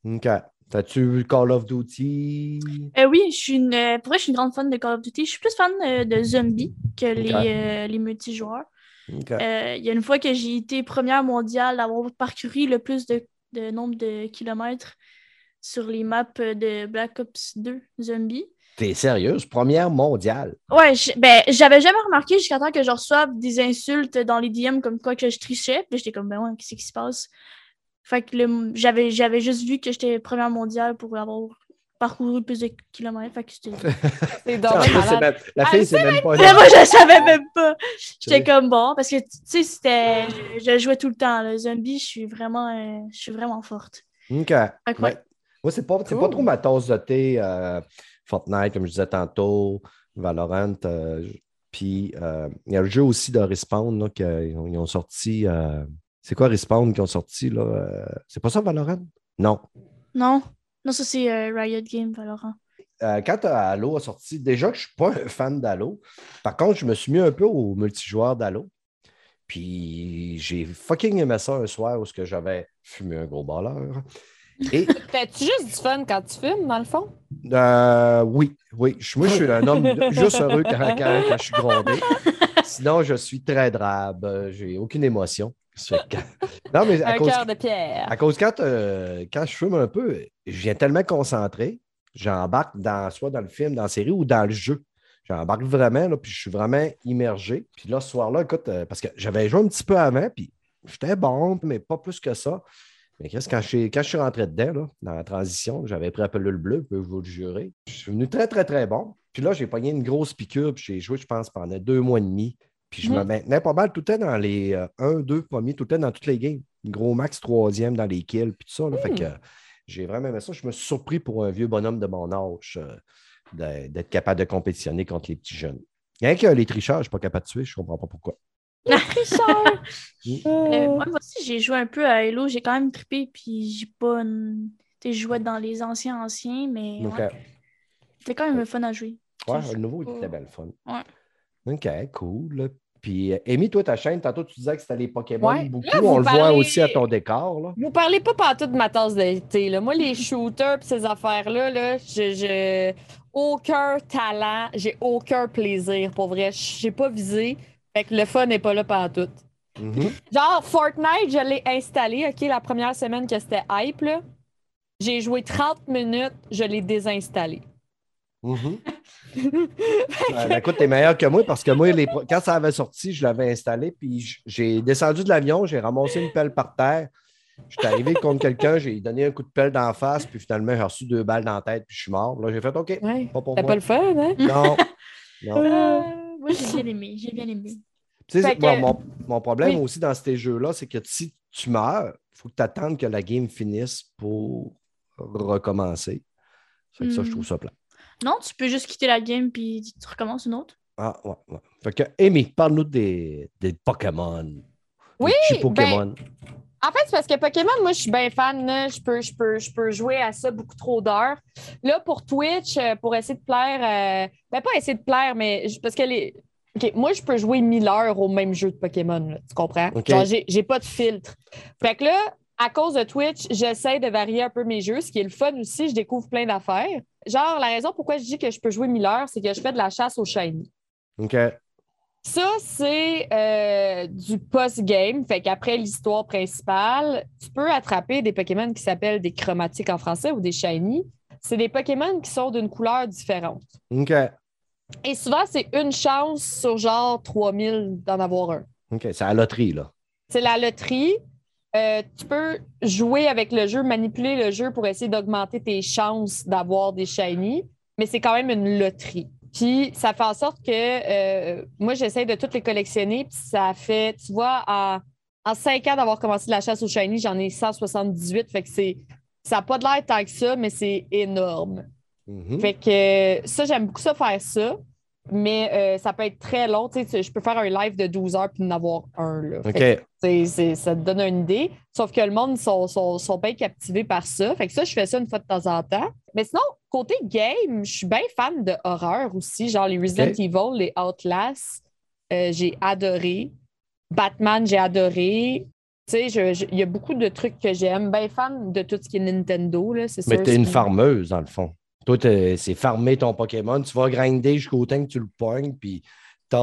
OK. T'as-tu vu Call of Duty? Euh, oui, je suis une, euh, pour vrai, je suis une grande fan de Call of Duty. Je suis plus fan euh, de zombies que les, les multijoueurs. Il y a une fois que j'ai été première mondiale à avoir parcouru le plus de, de, nombre de kilomètres sur les maps de Black Ops 2 Zombies. T'es sérieuse? Première mondiale? Ouais, ben, j'avais jamais remarqué jusqu'à temps que je reçoive des insultes dans les DM comme quoi que je trichais. Puis j'étais comme, ben ouais, qu'est-ce qui se passe? Fait que j'avais, j'avais juste vu que j'étais première mondiale pour avoir parcouru plus de kilomètres. Fait que c'est dommage. La fille, c'est même pas. Mais moi, je savais même pas. J'étais comme bon, parce que tu sais, c'était. Je, jouais tout le temps. Le zombie, je suis vraiment, euh, je suis vraiment forte. OK. Moi, c'est pas, pas trop ma tasse de thé. Euh, Fortnite, comme je disais tantôt, Valorant. Euh, puis il y a le jeu aussi de Respawn qu'ils ont sorti. C'est quoi Respawn qui ont sorti là? Euh, c'est pas ça Valorant? Non. Non. Non, ça c'est euh, Riot Game Valorant. Euh, quand Halo a sorti, déjà que je suis pas un fan d'Halo. Par contre, je me suis mis un peu au multijoueur d'Halo. Puis j'ai fucking aimé ça un soir où j'avais fumé un gros balleur. Et... T'as-tu juste du fun quand tu fumes, dans le fond? oui, oui. Moi, je suis un homme juste heureux quand, quand, je suis grondé. Sinon, je suis très drabe. J'ai aucune émotion. non, mais à un cœur de pierre. À cause quand, euh, quand je fume un peu, je viens tellement concentré, j'embarque dans, soit dans le film, dans la série ou dans le jeu. J'embarque vraiment, là, puis je suis vraiment immergé. Puis là, ce soir-là, écoute, euh, parce que j'avais joué un petit peu avant, puis j'étais bon, mais pas plus que ça. Mais quand je, quand je suis rentré dedans, là, dans la transition, j'avais pris un peu le bleu, peux vous le jurer. Je suis venu très, très, très bon. Puis là, j'ai pogné une grosse piqûre, puis j'ai joué, je pense, pendant deux mois et demi. Puis je me maintenais pas mal tout le temps dans les 1, euh, 2 premiers, tout le temps dans toutes les games. Gros max troisième dans les kills, puis tout ça. Fait mm. que j'ai vraiment aimé ça. Je me suis surpris pour un vieux bonhomme de mon âge euh, d'être capable de compétitionner contre les petits jeunes. Rien que les tricheurs, je ne suis pas capable de tuer, je ne comprends pas pourquoi. Mm. Euh, moi aussi, j'ai joué un peu à Hello, j'ai quand même trippé, puis j'ai pas. Tu joué dans les anciens anciens, mais. C'était quand même fun à jouer. Ouais, le nouveau, il était belle fun. Ouais. OK, cool. Puis, Amy, toi, ta chaîne, tantôt, tu disais que c'était les Pokémon beaucoup. on le voit aussi à ton décor. Là. Vous parlez pas partout de ma tasse d'été. Moi, les shooters et ces affaires-là, là, je, aucun talent, j'ai aucun plaisir. Pour vrai, j'ai pas visé. Fait que le fun n'est pas là partout. Mm Genre, Fortnite, je l'ai installé, OK, la première semaine que c'était hype, J'ai joué 30 minutes, je l'ai désinstallé. Mm écoute, t'es meilleur que moi parce que moi, les... quand ça avait sorti, je l'avais installé, puis j'ai descendu de l'avion, j'ai ramassé une pelle par terre. Je suis arrivé contre quelqu'un, j'ai donné un coup de pelle d'en face, puis finalement, j'ai reçu deux balles dans la tête, puis je suis mort. Là, j'ai fait OK. pas pour moi. pas le fun, hein? Non. non. Moi, j'ai bien aimé. J'ai bien aimé. Tu sais, mon, mon, problème aussi dans ces jeux-là, c'est que si tu meurs, il faut que tu attendes que la game finisse pour recommencer. C'est ça, je trouve ça plat. Non, tu peux juste quitter la game puis tu recommences une autre. Ah, ouais, ouais. Fait que, Amy, parle-nous des, des Pokémon. Oui, des Pokémon. Ben, en fait, c'est parce que Pokémon, moi, je suis bien fan. Je, peux, je, peux, je peux jouer à ça beaucoup trop d'heures. Là, pour Twitch, euh, pour essayer de plaire, euh, ben pas essayer de plaire, mais parce que les. OK, moi, je peux jouer 1000 heures au même jeu de Pokémon, tu comprends? Genre, j'ai pas de filtre. Fait que là, à cause de Twitch, j'essaie de varier un peu mes jeux, ce qui est le fun aussi, je découvre plein d'affaires. Genre, la raison pourquoi je dis que je peux jouer 1000 heures, c'est que je fais de la chasse au shiny. OK. Ça, c'est euh, du post-game. Fait qu'après l'histoire principale, tu peux attraper des Pokémon qui s'appellent des chromatiques en français ou des shiny. C'est des Pokémon qui sont d'une couleur différente. OK. Et souvent, c'est une chance sur genre 3000 d'en avoir un. OK. C'est la loterie, là. C'est la loterie. Euh, tu peux jouer avec le jeu, manipuler le jeu pour essayer d'augmenter tes chances d'avoir des shiny, mais c'est quand même une loterie. Puis ça fait en sorte que euh, moi, j'essaie de toutes les collectionner, puis ça fait, tu vois, en, cinq ans d'avoir commencé la chasse aux shiny, j'en ai 178, fait que c'est ça n'a pas de l'air tant que ça, mais c'est énorme. Mhm. Fait que ça, j'aime beaucoup ça faire ça. Mais euh, ça peut être très long. Tu sais, je peux faire un live de 12 heures puis en avoir un. Là. Que, ça te donne une idée. Sauf que le monde sont, sont, sont bien captivés par ça. Fait que ça, je fais ça une fois de temps en temps. Mais sinon, côté game, je suis bien fan de horreur aussi. Genre les Resident. Evil, les Outlast, euh, j'ai adoré. Batman, j'ai adoré. Tu sais, il y a beaucoup de trucs que j'aime. Bien fan de tout ce qui est Nintendo, là, c'est Mais t'es une farmeuse, dans le fond. Toi, t'es- c'est farmer ton Pokémon. Tu vas grinder jusqu'au temps que tu le pognes, puis t'as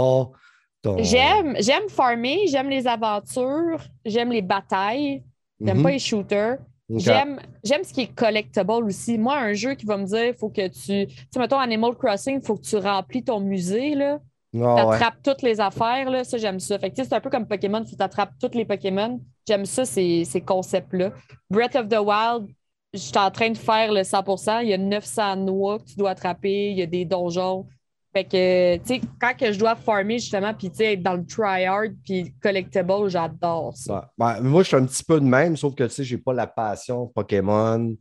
ton... J'aime, j'aime farmer, j'aime les aventures, j'aime les batailles, j'aime Mhm. pas les shooters. J'aime, j'aime ce qui est collectible aussi. Moi, un jeu qui va me dire, il faut que tu. Tu sais, mettons, Animal Crossing, il faut que tu remplis ton musée, là. Ouais. T'attrapes toutes les affaires, là. Ça, j'aime ça. Fait que, tu c'est un peu comme Pokémon, faut que t'attrapes tous les Pokémon. J'aime ça, ces, ces concepts-là. Breath of the Wild, je suis en train de faire le 100% Il y a 900 noix que tu dois attraper. Il y a des donjons. Fait que, tu sais, quand que je dois farmer, justement, puis, tu sais, être dans le tryhard, puis collectible, j'adore ça. Ouais, moi, je suis un petit peu de même, sauf que tu sais, j'ai pas la passion Pokémon.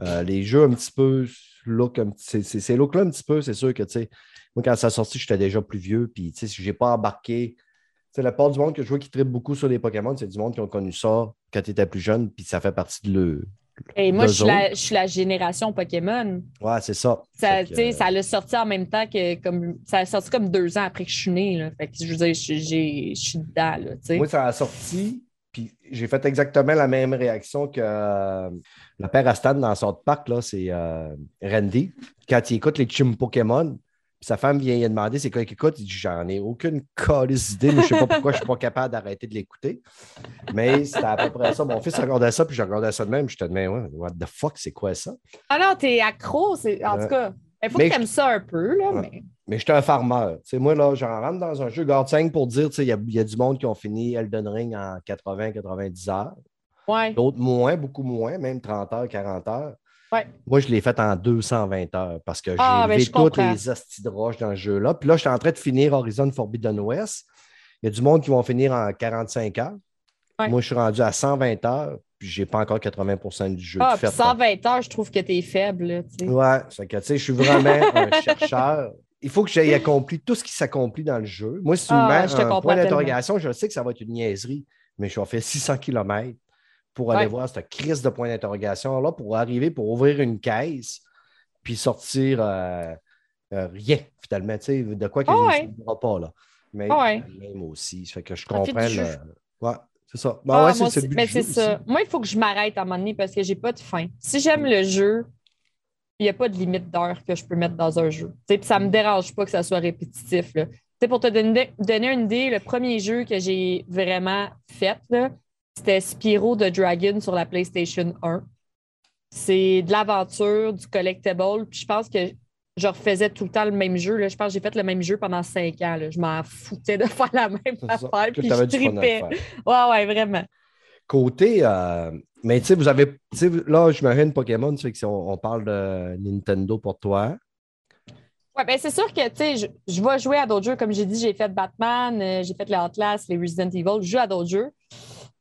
Euh, les jeux un petit peu, look, c'est- c'est- ces looks-là un petit peu, c'est sûr que tu sais, moi, quand ça a sorti, j'étais déjà plus vieux, puis tu sais, j'ai pas embarqué. Tu sais, la part du monde que je vois qui tripe beaucoup sur les Pokémon, c'est du monde qui ont connu ça quand tu étais plus jeune, puis ça fait partie de le. Et moi, je suis, la, je suis la génération Pokémon. Ouais, c'est ça. Ça, que, tu sais, ça l'a sorti en même temps que comme ça a sorti comme deux ans après que je suis née. Là. Fait que je veux dire, je, je suis dedans. Là. Moi, ça a sorti, puis j'ai fait exactement la même réaction que euh, le père Astan dans South Park, là, c'est euh, Randy. Quand il écoute les Chim Pokémon, puis sa femme vient lui demander c'est quoi qu'il écoute, il dit J'en ai aucune calice d'idée, mais je sais pas pourquoi je suis pas capable d'arrêter de l'écouter. Mais c'était à peu près ça. Mon fils regardait ça, puis je regardais ça de même. Je te disais, ouais, what the fuck, c'est quoi ça? Ah non, t'es accro. c'est- En tout cas, il faut Mais que tu aimes ça un peu. Là, Ouais. mais... Mais j'étais un farmer. Tu moi, là, j'en rentre dans un jeu. Garde 5 pour dire, tu sais, il y, a- y a du monde qui ont fini Elden Ring en 80-90 heures. Ouais. D'autres moins, beaucoup moins, même 30 heures, 40 heures. Ouais. Moi, je l'ai fait en 220 heures parce que j'ai Ah, ben, élevé je toutes les hosties de roches dans ce jeu-là. Puis là, je suis en train de finir Horizon Forbidden West. Il y a du monde qui vont finir en 45 heures. Ouais. Moi, je suis rendu à 120 heures, puis j'ai pas encore 80% du jeu Ah, fait. puis 120 heures, je trouve que faible. Tu sais. Ouais, c'est que, tu sais, je suis vraiment un chercheur. Il faut que j'aie accompli tout ce qui s'accomplit dans le jeu. Moi, si tu Ah, me mets je un point d'interrogation, je sais que ça va être une niaiserie, mais je vais faire 600 km pour aller Ouais. voir cette crise de point d'interrogation-là, pour arriver, pour ouvrir une caisse, puis sortir euh, euh, rien, finalement, tu sais, de quoi que Ah je ouais. ne souviendrai pas, là. Mais Ah ouais. même aussi, ça fait que je comprends. le-. Ouais, c'est ça. Ben Ah, ouais, moi c'est- Mais c'est ça. Moi, il faut que je m'arrête à un moment donné parce que j'ai pas de faim. Si j'aime le jeu, il n'y a pas de limite d'heure que je peux mettre dans un jeu. Puis ça me dérange pas que ça soit répétitif. Là. Pour te donner, donner une idée, le premier jeu que j'ai vraiment fait, là, c'était Spyro the Dragon sur la PlayStation 1. C'est de l'aventure, du collectible. Puis je pense que je refaisais tout le temps le même jeu. Là. Je pense que j'ai fait le même jeu pendant cinq ans. là. Je m'en foutais de faire la même C'est ça, affaire. Puis je tripais. Ouais, ouais, vraiment. Côté. euh, mais tu sais, vous avez. Là, je m'arrête Pokémon, tu sais, que si on, on parle de Nintendo pour toi. Ouais, ben c'est sûr que tu sais, je, je vais jouer à d'autres jeux. Comme j'ai dit, j'ai fait Batman, euh, j'ai fait les Outlast, les Resident Evil, je joue à d'autres jeux.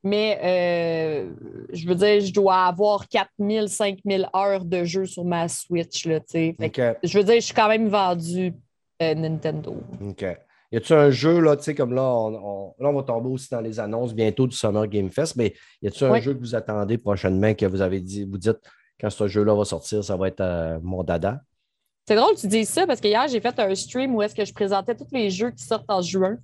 Mais euh, je veux dire, je dois avoir 4000, 5000 heures de jeu sur ma Switch. Là, tu sais. Fait que. Je veux dire, je suis quand même vendu euh, Nintendo. OK. Y a-tu un jeu, là, tu sais, comme là on, on- là, on va tomber aussi dans les annonces bientôt du Summer Game Fest, mais y a-tu un jeu que vous attendez prochainement que vous avez dit, vous dites, quand ce jeu-là va sortir, ça va être euh, mon dada? C'est drôle que tu dises ça parce que hier, j'ai fait un stream où est-ce que je présentais tous les jeux qui sortent en juin.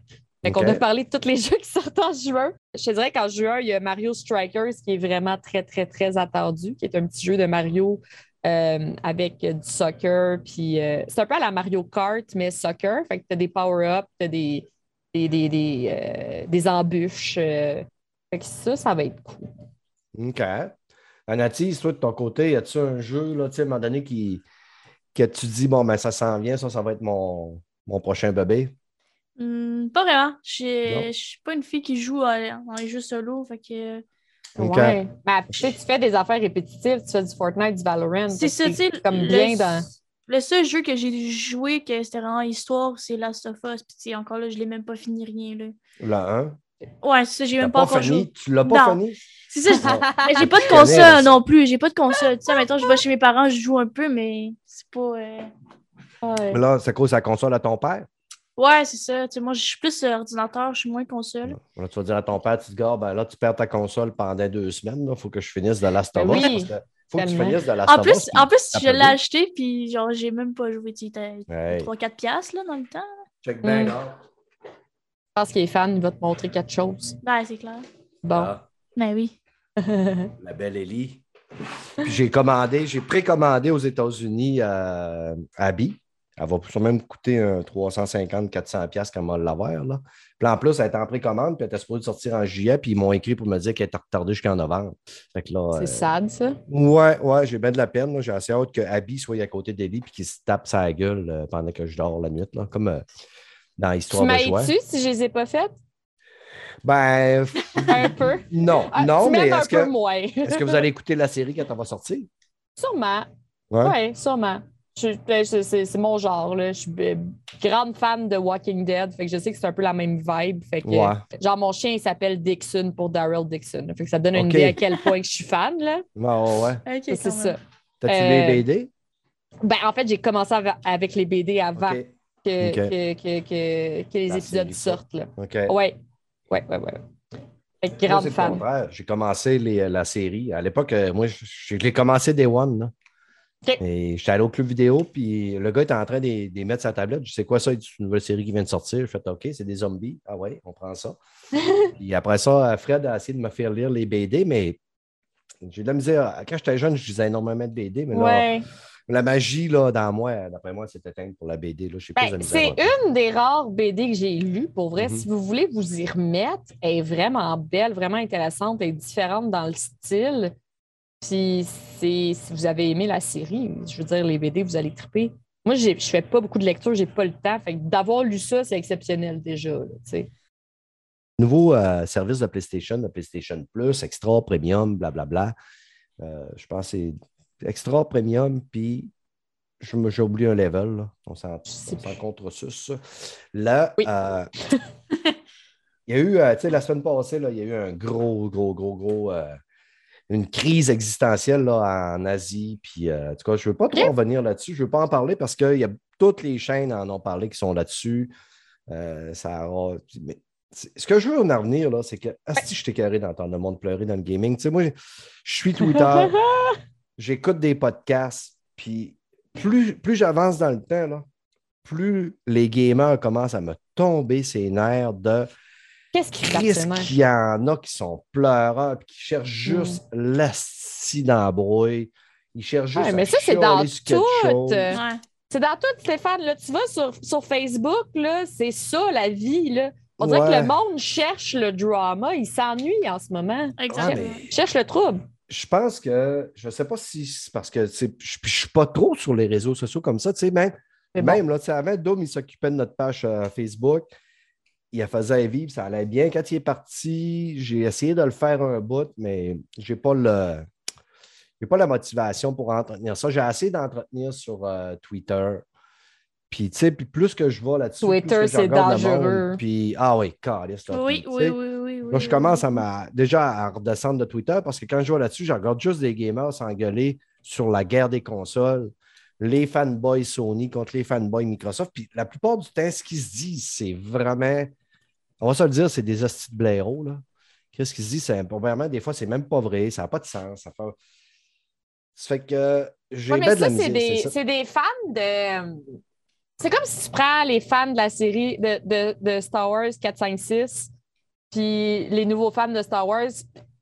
Fait qu'on OK. a parlé de tous les jeux qui sortent en juin. Je te dirais qu'en juin, il y a Mario Strikers qui est vraiment très, très, très attendu, qui est un petit jeu de Mario euh, avec du soccer. Puis euh, c'est un peu à la Mario Kart, mais soccer. Fait que tu as des power-ups, tu as des, des, des, des, euh, des embûches. Fait que ça, ça va être cool. OK. Anatis, toi, de ton côté, y a-tu un jeu, là, à un moment donné, qui, que tu dis, bon, ben, ça s'en vient, ça, ça va être mon, mon prochain bébé? Hmm, pas vraiment. Je suis- je suis pas une fille qui joue euh, dans les jeux solo. Fait que... OK. Ouais. Mais tu sais, tu fais des affaires répétitives, tu fais du Fortnite, du Valorant. C'est ça, tu sais. comme le- bien dans. Le seul jeu que j'ai joué que c'était vraiment histoire, c'est Last of Us. Puis tu sais, encore là, je l'ai même pas fini rien. Là. Le 1. Ouais, c'est ça, j'ai même pas, encore fini? joué. Tu l'as pas Non. fini? C'est ça, j'ai pas de console non plus. J'ai pas de console. Tu sais, maintenant, je vais chez mes parents, je joue un peu, mais c'est pas. euh, Ouais. Mais là, c'est à cause de la console à ton père? Ouais, c'est ça. Tu sais, moi, je suis plus euh, ordinateur, je suis moins console. Là, tu vas dire à ton père, tu te Ah, ben là, tu perds ta console pendant deux semaines. Il faut que je finisse de Last of Us. Ben oui, faut que tu finisses de Last En of plus, Us, en plus je l'ai acheté, puis genre, j'ai même pas joué. Tu sais, Hey, 3-4 piastres, là, dans le temps. check back Mm. out. Je pense qu'il est fan, il va te montrer quelque chose. Ben, c'est clair. Bon. Ah, Ben oui. la belle Ellie. J'ai commandé, j'ai précommandé aux États-Unis euh, Abby. Elle va sûrement me coûter un 350-400$ piastres quand elle va l'avoir. Là. Puis en plus, elle est en précommande, puis elle était supposée sortir en juillet, puis ils m'ont écrit pour me dire qu'elle était retardée jusqu'en novembre. Fait que là, C'est euh, sad, ça. Ouais, ouais, j'ai bien de la peine. là. J'ai assez hâte que Abby soit à côté d'Ellie puis qu'il se tape sa gueule euh, pendant que je dors la nuit, là, comme euh, dans Tu Histoire de joie. m'aides-tu si je les ai pas faites? Ben, Un peu. non, Ah, non, tu mais est-ce peu que, moins. est-ce que vous allez écouter la série quand elle va sortir? Sûrement. Ouais. Oui, sûrement. Ben, C'est mon genre. Là. Je suis euh, grande fan de Walking Dead. Fait que je sais que c'est un peu la même vibe. Fait que, Ouais. Genre, mon chien, il s'appelle Dixon pour Daryl Dixon. Fait que ça donne une idée à quel point que je suis fan. Là. Ouais, ouais, ouais. Ok, C'est ça. T'as-tu Euh, les BD? Ben, en fait, j'ai commencé avec les BD avant que, que, que, que, que les épisodes sortent. Là. OK. Ouais. Ouais, ouais, ouais. Fait que Moi, grande fan. J'ai commencé les- la série. À l'époque, euh, moi, je, je l'ai commencé Day One. Là. Et j'étais allé au club vidéo, puis le gars était en train de mettre la tablette. Je sais quoi ça, c'est une nouvelle série qui vient de sortir. Je fais OK, c'est des zombies. Ah ouais, on prend ça. puis après ça, Fred a essayé de me faire lire les BD, mais j'ai de la misère. Quand j'étais jeune, je lisais énormément de BD, mais là, la magie là, dans moi, d'après moi, c'est éteinte pour la BD. Là. Je sais plus Ben, c'est une des rares BD que j'ai lues. Pour vrai, Mhm. si vous voulez vous y remettre, elle est vraiment belle, vraiment intéressante, elle est différente dans le style. Puis si vous avez aimé la série, je veux dire, les BD, vous allez triper. Moi, je fais pas beaucoup de lecture, j'ai pas le temps. Fait d'avoir lu ça, c'est exceptionnel déjà. là. Nouveau euh, service de PlayStation, le PlayStation Plus, Extra, Premium, blablabla. Euh, je pense que c'est Extra, Premium, puis j'ai oublié un level. là. On s'en s'en contresus. Là, Oui. euh, il y a eu, tu sais, la semaine passée, là, il y a eu un gros, gros, gros, gros. Une crise existentielle là, en Asie. Puis, euh, en tout cas, je ne veux pas trop revenir là-dessus. Je ne veux pas en parler parce que y a, toutes les chaînes en ont parlé qui sont là-dessus. Euh, ça aura- mais ce que je veux en revenir, là, c'est que si je t'ai carré d'entendre le monde pleurer dans le gaming. Tu sais, moi, je suis Twitter, j'écoute des podcasts, puis plus, plus j'avance dans le temps, là, plus les gamers commencent à me tomber ses nerfs de Qu'est-ce qui qu'il y en a qui sont pleureurs puis qui cherchent juste l'assis d'embrouille. Ils cherchent juste Ouais, mais à ça, c'est dans tout. euh, Ouais. C'est dans tout, Stéphane. Là, tu vas sur, sur Facebook, là, c'est ça la vie. Là. On dirait Ouais. que le monde cherche le drama. Il s'ennuie en ce moment. Exactement. Ah, mais- Il cherche le trouble. Je pense que, je ne sais pas si c'est parce que je ne suis pas trop sur les réseaux sociaux comme ça. Tu sais, même, Mais bon. même là, tu sais, avant, Dom, il s'occupait de notre page euh, Facebook. Il a faisait vivre, ça allait bien. Quand il est parti, j'ai essayé de le faire un bout, mais je n'ai pas le. j'ai pas la motivation pour entretenir ça. J'ai essayé d'entretenir sur euh, Twitter. Puis, tu sais, puis plus que je vais là-dessus. plus Twitter, que je c'est regarde le monde, dangereux. Puis, ah oui, caliste, là, Oui, oui, oui, oui, oui. Là, je commence oui. à m'a- déjà à redescendre de Twitter parce que quand je vois là-dessus, je regarde juste des gamers s'engueuler sur la guerre des consoles, les fanboys Sony contre les fanboys Microsoft. Puis la plupart du temps, ce qu'ils se disent, c'est vraiment, on va se le dire, c'est des hosties de blaireaux. là. Qu'est-ce qu'ils se disent? C'est vraiment, des fois, c'est même pas vrai, ça n'a pas de sens. Ça fait, ça fait que j'ai Ouais, de la c'est des, fans de. C'est comme si tu prends les fans de la série de, de, de Star Wars 4, 5, 6, puis les nouveaux fans de Star Wars.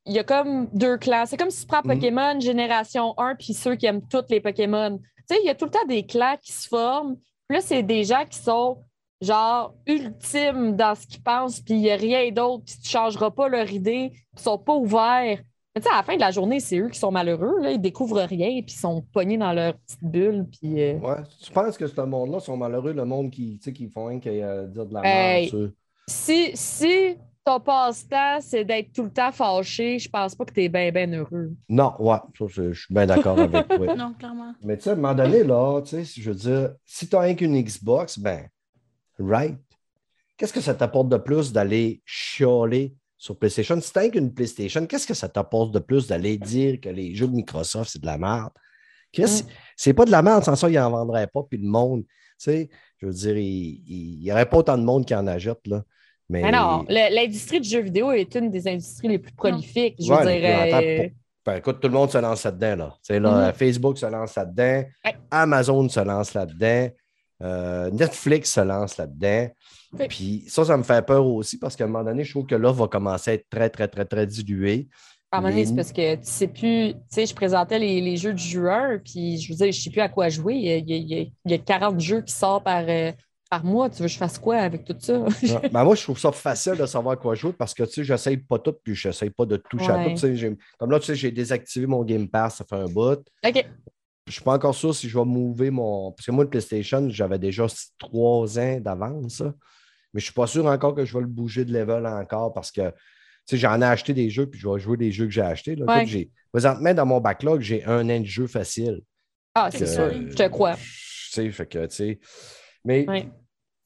Il y a comme deux clans. C'est comme si tu prends Mhm. Pokémon Génération 1 puis ceux qui aiment tous les Pokémon. Tu sais, il y a tout le temps des clans qui se forment. Puis là, c'est des gens qui sont genre ultimes dans ce qu'ils pensent, puis il n'y a rien d'autre, puis tu ne changeras pas leur idée, puis ils sont pas ouverts. Mais tu sais, à la fin de la journée, c'est eux qui sont malheureux. Là. Ils découvrent rien, puis ils sont pognés dans leur petite bulle. Puis, euh, Ouais. Tu penses que ce monde-là sont malheureux, le monde qui, tu sais, qui font rien que euh, dire de la Hey. merde. si, si ton passe-temps, c'est d'être tout le temps fâché, je pense pas que tu es bien, bien heureux. Non, ouais, ça, je je suis bien d'accord avec toi. Non, clairement. Mais tu sais, à un moment donné, là, tu sais, je veux dire, si tu as rien qu'une Xbox, ben, right. Qu'est-ce que ça t'apporte de plus d'aller chialer sur PlayStation? Si t'as qu'une PlayStation, qu'est-ce que ça t'apporte de plus d'aller dire que les jeux de Microsoft, c'est de la merde? C'est pas de la merde, sans ça, ils n'en vendraient pas, puis le monde, tu sais, je veux dire, il n'y aurait pas autant de monde qui en achète, là. Mais, non, l'industrie du jeu vidéo est une des industries les plus prolifiques. Je veux dire. Ben, écoute, tout le monde se lance là-dedans. Là. là mm-hmm. Facebook se lance là-dedans. Amazon se lance là-dedans. Euh, Netflix se lance là-dedans. Puis ça, ça me fait peur aussi parce qu'à un moment donné, je trouve que là va commencer à être très, très, très, très dilué. À un moment donné, c'est parce que tu sais plus, tu sais, je présentais les, jeux du joueur, puis je veux dire, je ne sais plus à quoi jouer. Il y, a, 40 jeux qui sortent par, euh, par mois. Tu veux que je fasse quoi avec tout ça? ben moi, je trouve ça facile de savoir à quoi jouer parce que, tu sais, j'essaye pas tout, puis je n'essaye pas de toucher à tout. Comme là, tu sais, j'ai désactivé mon Game Pass, ça fait un bout. OK. Je suis pas encore sûr si je vais mouver mon. Parce que moi, le PlayStation, j'avais déjà trois ans d'avance. Mais je ne suis pas sûr encore que je vais le bouger de level encore parce que j'en ai acheté des jeux puis je vais jouer des jeux que j'ai achetés. Là. Présentement, dans mon backlog, j'ai un an de jeu facile. Ah, c'est sûr, je te crois. Fait que, tu sais. Mais, tu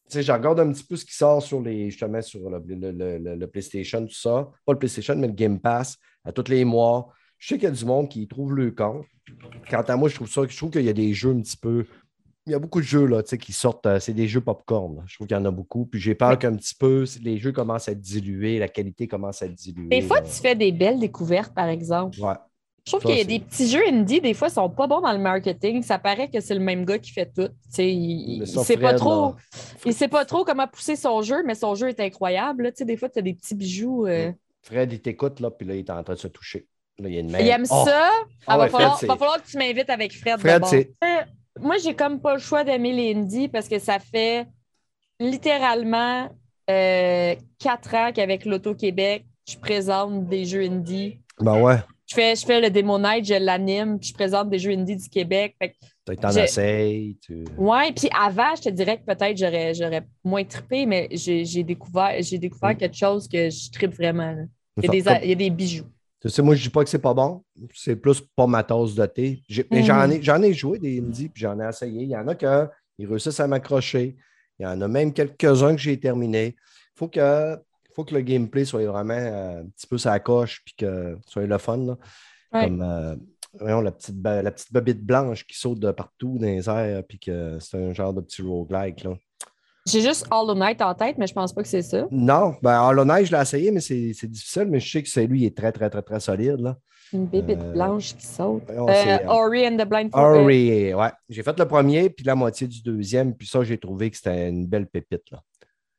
sais, je regarde un petit peu ce qui sort sur les, justement, sur le, le, PlayStation, tout ça. Pas le PlayStation, mais le Game Pass, à tous les mois. Je sais qu'il y a du monde qui trouve le compte. Quant à moi, je trouve ça, je trouve qu'il y a des jeux un petit peu. Il y a beaucoup de jeux là, qui sortent, euh, c'est des jeux popcorn. Je trouve qu'il y en a beaucoup. Puis j'ai peur qu'un petit peu, les jeux commencent à dilués, la qualité commence à diluée. Des fois, tu fais des belles découvertes, par exemple. Ouais. Je trouve qu'il y a des petits jeux indie, des fois, ils sont pas bons dans le marketing. Ça paraît que c'est le même gars qui fait tout. il ne sait pas trop. Il sait pas trop comment pousser son jeu, mais son jeu est incroyable. Des fois, tu as des petits bijoux. Euh. Fred, il t'écoute, là, puis là, il est en train de se toucher. Il, aime oh! ça. Il ah, va, falloir, falloir, que tu m'invites avec Fred. Fred, c'est. Euh, moi, j'ai comme pas le choix d'aimer les indies parce que ça fait littéralement euh, quatre ans qu'avec l'Auto-Québec, je présente des jeux indies. Ben ouais je fais, je fais le Démo Night, je l'anime, puis je présente des jeux indie du Québec. Tu t'en essayes. Tu... Oui, puis avant, je te dirais que peut-être j'aurais, j'aurais moins trippé, mais j'ai, découvert, j'ai découvert mm. quelque chose que je trippe vraiment. Il y, a des, il y, a des, bijoux. Tu sais, moi, je dis pas que c'est pas bon. C'est plus pas ma tasse de thé. Mais j'en mm. ai, j'en ai joué des indies, puis j'en ai essayé. Il y en a qui réussissent à m'accrocher. Il y en a même quelques-uns que j'ai terminés. Il faut que faut que le gameplay soit vraiment euh, un petit peu sa coche puis que ce soit le fun. Comme euh, la, petite, la petite bobite blanche qui saute de partout dans les airs puis que c'est un genre de petit roguelike. Là. J'ai juste Hollow Knight en tête, mais je pense pas que c'est ça. Non, ben Hollow Knight, je l'ai essayé, mais c'est difficile, mais je sais que c'est lui, il est très, très, très, très solide. Là. Une bébite euh, blanche qui saute. Ori and the Blind Forest. Ori, ouais. J'ai fait le premier, puis la moitié du deuxième, puis ça, j'ai trouvé que c'était une belle pépite. Là.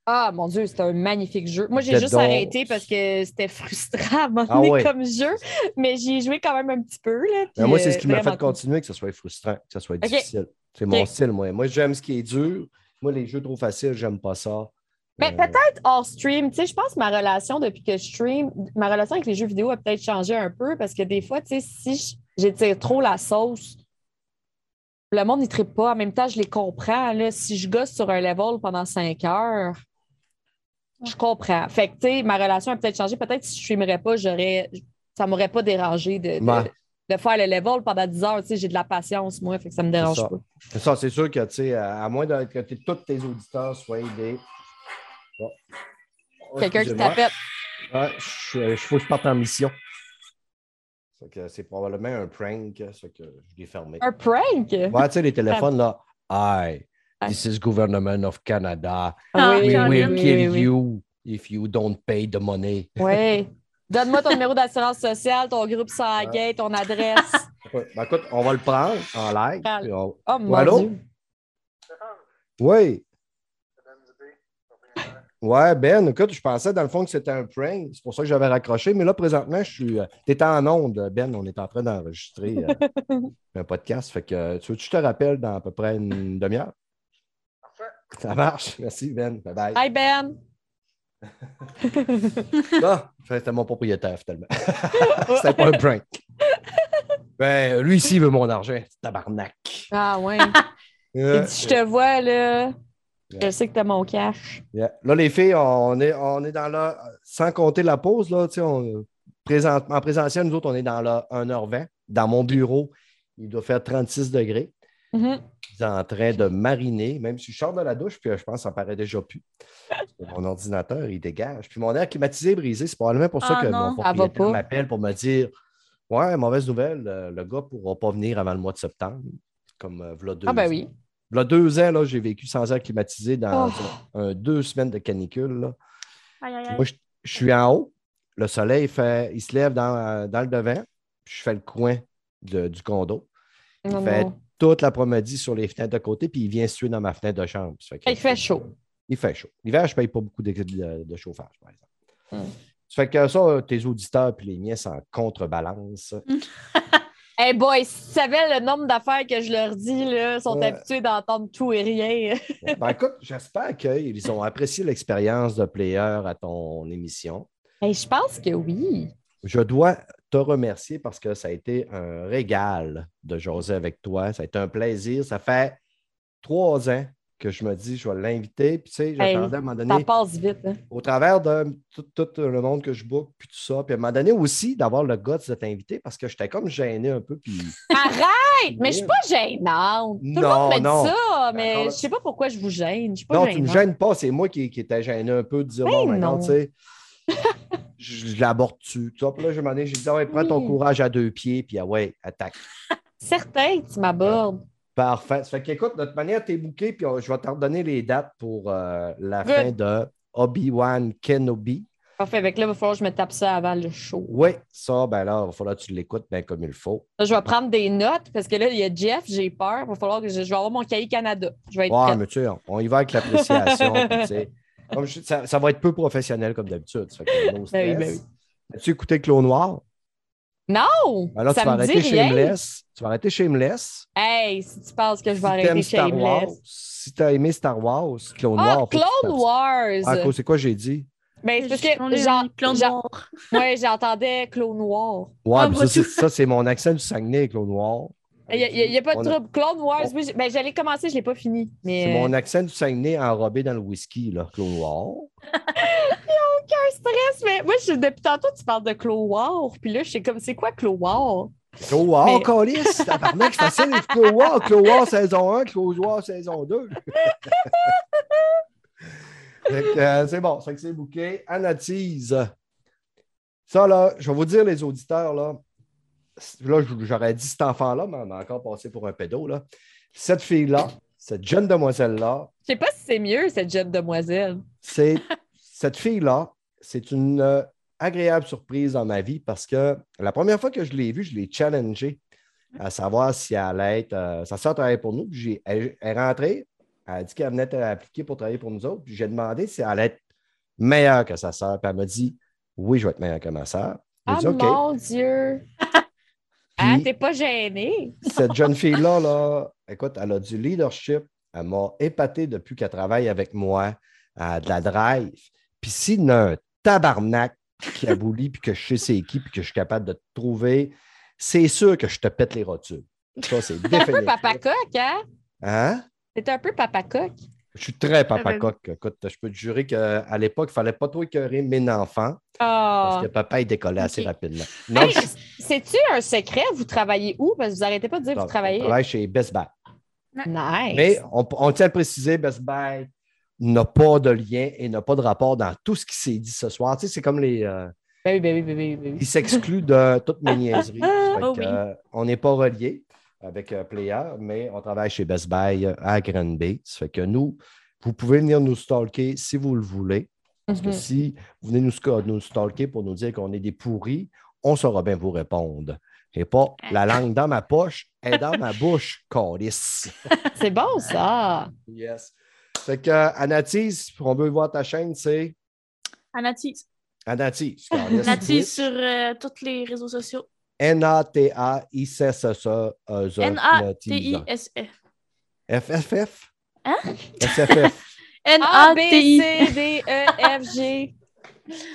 Ah, mon Dieu, c'était un magnifique jeu. Moi, j'ai juste arrêté parce que c'était frustrant à un moment donné comme jeu, mais j'ai joué quand même un petit peu. Là, moi, c'est ce qui m'a fait continuer, que ce soit frustrant, que ce soit difficile. C'est mon style, moi. Moi, j'aime ce qui est dur. Moi, les jeux trop faciles, j'aime pas ça. Mais euh, peut-être hors stream, tu sais, je pense que ma relation depuis que je stream, ma relation avec les jeux vidéo a peut-être changé un peu parce que des fois, tu sais, si j'étire trop la sauce, le monde n'y tripe pas. En même temps, je les comprends. Là. Si je gosse sur un level pendant cinq heures, je comprends. Fait que, tu sais, ma relation a peut-être changé. Peut-être si je filmerais pas, j'aurais, ça m'aurait pas dérangé de, de, faire le level pendant 10 heures. Tu sais, j'ai de la patience, moi, fait que ça me dérange pas. C'est ça, c'est sûr que, tu sais, à moins que tous tes auditeurs soient des. Quelqu'un qui t'appelle. Ouais, je faut que je parte en mission. C'est probablement un prank, ça que je l'ai fermé. Un prank? Ouais, tu sais, les téléphones, là. Aïe. This is government of Canada. Ah, we will kill you if you don't pay the money. Oui. Donne-moi ton numéro d'assurance sociale, ton groupe sanguin, ton adresse. Ben, écoute, on va le prendre en live. Oh, mon Dieu. Oui. Ouais, Ben, écoute, je pensais dans le fond que c'était un prank. C'est pour ça que j'avais raccroché. Mais là, présentement, je suis. Euh, tu étais en onde, Ben. On est en train d'enregistrer euh, un podcast. Fait que tu veux que je te rappelle dans à peu près une demi-heure? Ça marche. Merci, Ben. Bye bye. Bye, Ben. non, c'était mon propriétaire, finalement. c'était pas un prank. Ben, lui ici, il veut mon argent. Tabarnak. Ah, ouais. Il dit, je te vois, là. Je sais que tu as mon cash. Là, les filles, on est, on est dans la. Sans compter la pause, là, on, présente, en présentiel, nous autres, on est dans la 1h20. Dans mon bureau, il doit faire 36 degrés. Mhm. en train de mariner, même si je sors de la douche, puis euh, je pense que ça paraît déjà plus. Mon ordinateur, il dégage. Puis mon air climatisé est brisé. C'est probablement pour ça Ah que non. mon propriétaire m'appelle pour me dire Ouais, mauvaise nouvelle, euh, le gars ne pourra pas venir avant le mois de septembre. Comme euh, v'là deux Ah, ben ans. oui. V'là deux ans, là, j'ai vécu sans air climatisé dans Oh. un- deux semaines de canicule. là. Aïe, aïe, Puis aïe. Moi, je, je suis en haut. Le soleil, fait, il se lève dans, dans le devant. Puis je fais le coin de- du condo. Il Non, fait non. toute l'après-midi sur les fenêtres de côté, puis il vient se tuer dans ma fenêtre de chambre. Il fait chaud. Il fait chaud. L'hiver, je ne paye pas beaucoup de, de- de chauffage, par exemple. Hmm. Ça fait que ça, tes auditeurs puis les miens, c'est en contrebalance. Hey boy, si tu savais le nombre d'affaires que je leur dis, là, ils sont Ouais. habitués d'entendre tout et rien. ben écoute, j'espère qu'ils ont apprécié l'expérience de player à ton émission. Hey, je pense que oui. Je dois te remercier parce que ça a été un régal de jaser avec toi. Ça a été un plaisir. Ça fait trois ans que je me dis je vais l'inviter. Puis tu sais, j'attendais à un moment Ça donné, passe vite. hein. au travers de tout, tout le monde que je book, puis tout ça. Puis à un moment donné aussi, d'avoir le gars de t'inviter parce que j'étais comme gêné un peu. Puis Arrête! Mais je suis pas gênante. Tout le Non, monde me dit non. ça, mais D'accord. je sais pas pourquoi je vous gêne. Je suis pas non, tu gênante. me gênes pas. C'est moi qui, qui étais gêné un peu de dire Ben bon, maintenant, tu sais. Je, je l'aborde-tu? Tu Puis là, je m'en ai, j'ai dit, ah ouais, prends ton courage à deux pieds, puis ah ouais, attaque. Certain tu m'abordes. Parfait. Ça fait qu'écoute, de toute manière, tu es booké, puis je vais te redonner les dates pour euh, la Good. fin de Obi-Wan Kenobi. Parfait. Avec là, il va falloir que je me tape ça avant le show. Oui, ça, ben là, il va falloir que tu l'écoutes bien comme il faut. Là, je vais prendre des notes parce que là, il y a Jeff, j'ai peur. Il va falloir que je, je vais avoir mon cahier Canada. Je vais être Ouais, mais tu sais, on, y va avec l'appréciation. tu sais, ça, ça va être peu professionnel comme d'habitude. Ça fait que no Ben oui, ben oui. As-tu écouté Clos Noir? Non! Ben là, ça tu vas me arrêter dit rien. Shameless. Tu vas arrêter Shameless. Hey, si tu penses que je vais Si arrêter Star Wars, Shameless. si tu as aimé Star Wars, Clone Ah, Noir. tu Clone. Wars! Ah, c'est quoi j'ai dit? Ben, c'est parce que clones j'en- noirs. ouais, j'entendais Clone Noir. Ouais, Ah, mais ça, c'est, tout. ça, c'est mon accent du Saguenay, Clone Noir. Il n'y a, pas de a- trouble. Clone Wars, oui, j'ai- ben, j'allais commencer, je ne l'ai pas fini. Mais C'est mon accent du Saguenay enrobé dans le whisky, là, Clone Noir. aucun stress, mais moi, je, depuis tantôt, tu parles de Clone War, puis là, je sais comme, c'est quoi Clone War? Clone Noir, Mais- Calis, tabarnak, c'est facile. Clone Noir saison 1, Clone Noir saison 2. Fait que, euh, c'est bon, c'est que c'est bouquet. Anatise. Ça, là, je vais vous dire, les auditeurs, là, là, j'aurais dit cet enfant-là, mais on a encore passé pour un pédo, là. Cette fille-là, cette jeune demoiselle-là, Je sais pas si c'est mieux, cette jeune demoiselle. c'est cette fille-là, c'est une euh, agréable surprise dans ma vie parce que la première fois que je l'ai vue, je l'ai challengée à savoir si elle allait être. euh, sa soeur travaillait pour nous. Puis j'ai- elle, elle est rentrée, elle a dit qu'elle venait appliquer pour travailler pour nous autres. Puis j'ai demandé si elle allait être meilleure que sa soeur. Puis elle m'a dit Oui, je vais être meilleure que ma soeur. Ah, dit OK. mon Dieu! Ah, t'es pas gêné? cette jeune fille-là, là, écoute, elle a du leadership. Elle m'a épaté depuis qu'elle travaille avec moi. Elle a de la drive. Puis s'il y a un tabarnak qui a bouli, puis que je sais c'est qui, puis que je suis capable de te trouver, c'est sûr que je te pète les rotules. Ça, c'est un peu définitif. papa coq, hein? Hein? T'es un peu papa coq. Je suis très papa coq. Écoute, je peux te jurer qu'à l'époque, il ne fallait pas trop écœurer mes enfants parce Ah! que papa, il décollait assez rapidement. Hey, je, C'est-tu un secret? Vous travaillez où? Parce que vous arrêtez pas de dire que vous je travaillez. travaille chez Best Buy. Nice. Mais on, on tient à le préciser, Best Buy n'a pas de lien et n'a pas de rapport dans tout ce qui s'est dit ce soir. Tu sais, c'est comme les. euh, Ben oui, ben oui, ben oui, ben oui. ils s'excluent de toutes mes niaiseries. Oh que, euh, on n'est pas reliés avec euh, Player, mais on travaille chez Best Buy euh, à Granby. Ça fait que nous, vous pouvez venir nous stalker si vous le voulez. Parce que Mhm. si vous venez nous, nous stalker pour nous dire qu'on est des pourris, on saura bien vous répondre. Et pas la langue dans ma poche et dans ma bouche, calice. C'est bon, ça. Yes. Fait que, euh, Anatis, on veut voir ta chaîne, c'est? Anatis. Anatis. Anatis sur euh, tous les réseaux sociaux. N-A-T-A-I-C-S-S-A. N-A-T-I-S-E. F-F-F? Hein? S-F-F. A, B, N-A-T-I. C, D, E, F, G.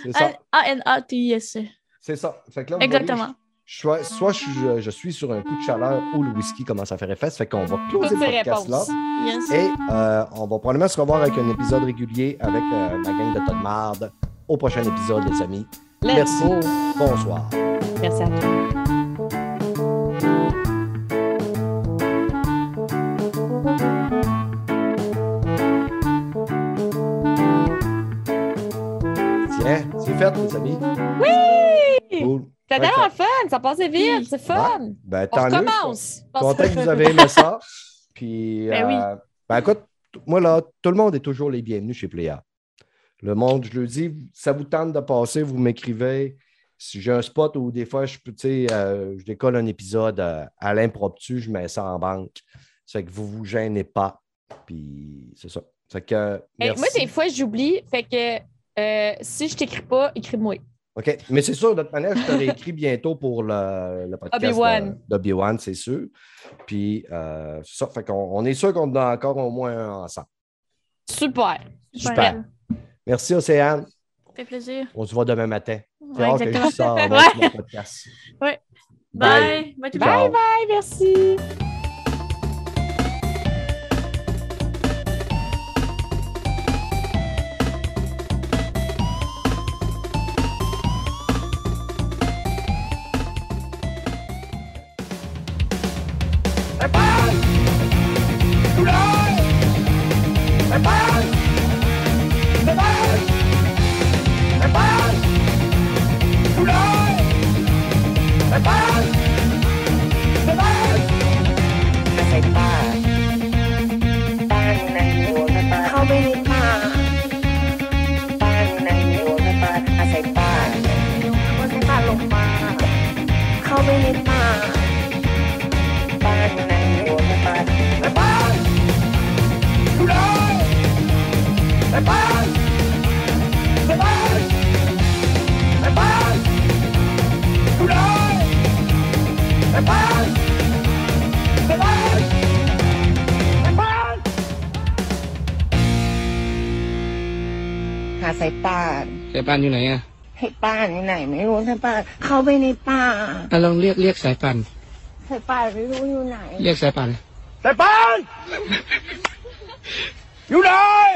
C'est ça. A-N-A-T-I-S-E. C'est ça. Fait que là, Exactement. Soit, euh, je, suis sur un coup de chaleur ou le whisky commence à faire effet. Ça fait qu'on va closer Toutes le podcast-là. Yes. Et euh, on va probablement se revoir avec un épisode régulier avec euh, ma gang de tas de marde. Au prochain épisode, les amis. Merci. Bonsoir. Merci à toi. c'est fait, les amis. Oui! C'était Fait tellement fun, ça passait vite, c'est fun. Ben, On tant mieux. recommence. Content que vous avez aimé ça. Puis, Ben oui. euh, ben écoute, moi là, tout le monde est toujours les bienvenus chez Pléa. Le monde, je le dis, ça vous tente de passer, vous m'écrivez. Si j'ai un spot où des fois, je peux, tu sais, euh, je décolle un épisode euh, à l'improptu, je mets ça en banque. C'est que vous vous gênez pas. Puis, c'est ça. C'est que. Hey, moi, des fois, j'oublie. Fait que euh, si je t'écris pas, écris-moi. OK? Mais c'est sûr, de toute manière, je t'aurai écrit bientôt pour le, le podcast Obi-Wan. de- d'Obi-Wan, c'est sûr. Puis, euh, c'est ça. Fait qu'on on est sûr qu'on en a encore au moins un ensemble. Super. Super. Merci, Océane. Ça fait plaisir. On se voit demain matin. J'ai Ouais, que exactement. je sors mon, Ouais. mon podcast. Ouais. Bye. Bye. Bye monde. Bye, merci. สายป่านอยู่ไหนอะให้ป่านอยู่ไหนไม่รู้สายป่านเข้าไปในป่าอะลองเรียกเรียกสายป่านสายป่านไม่รู้อยู่ไหน เรียกสายป่าน C'est pas! You know!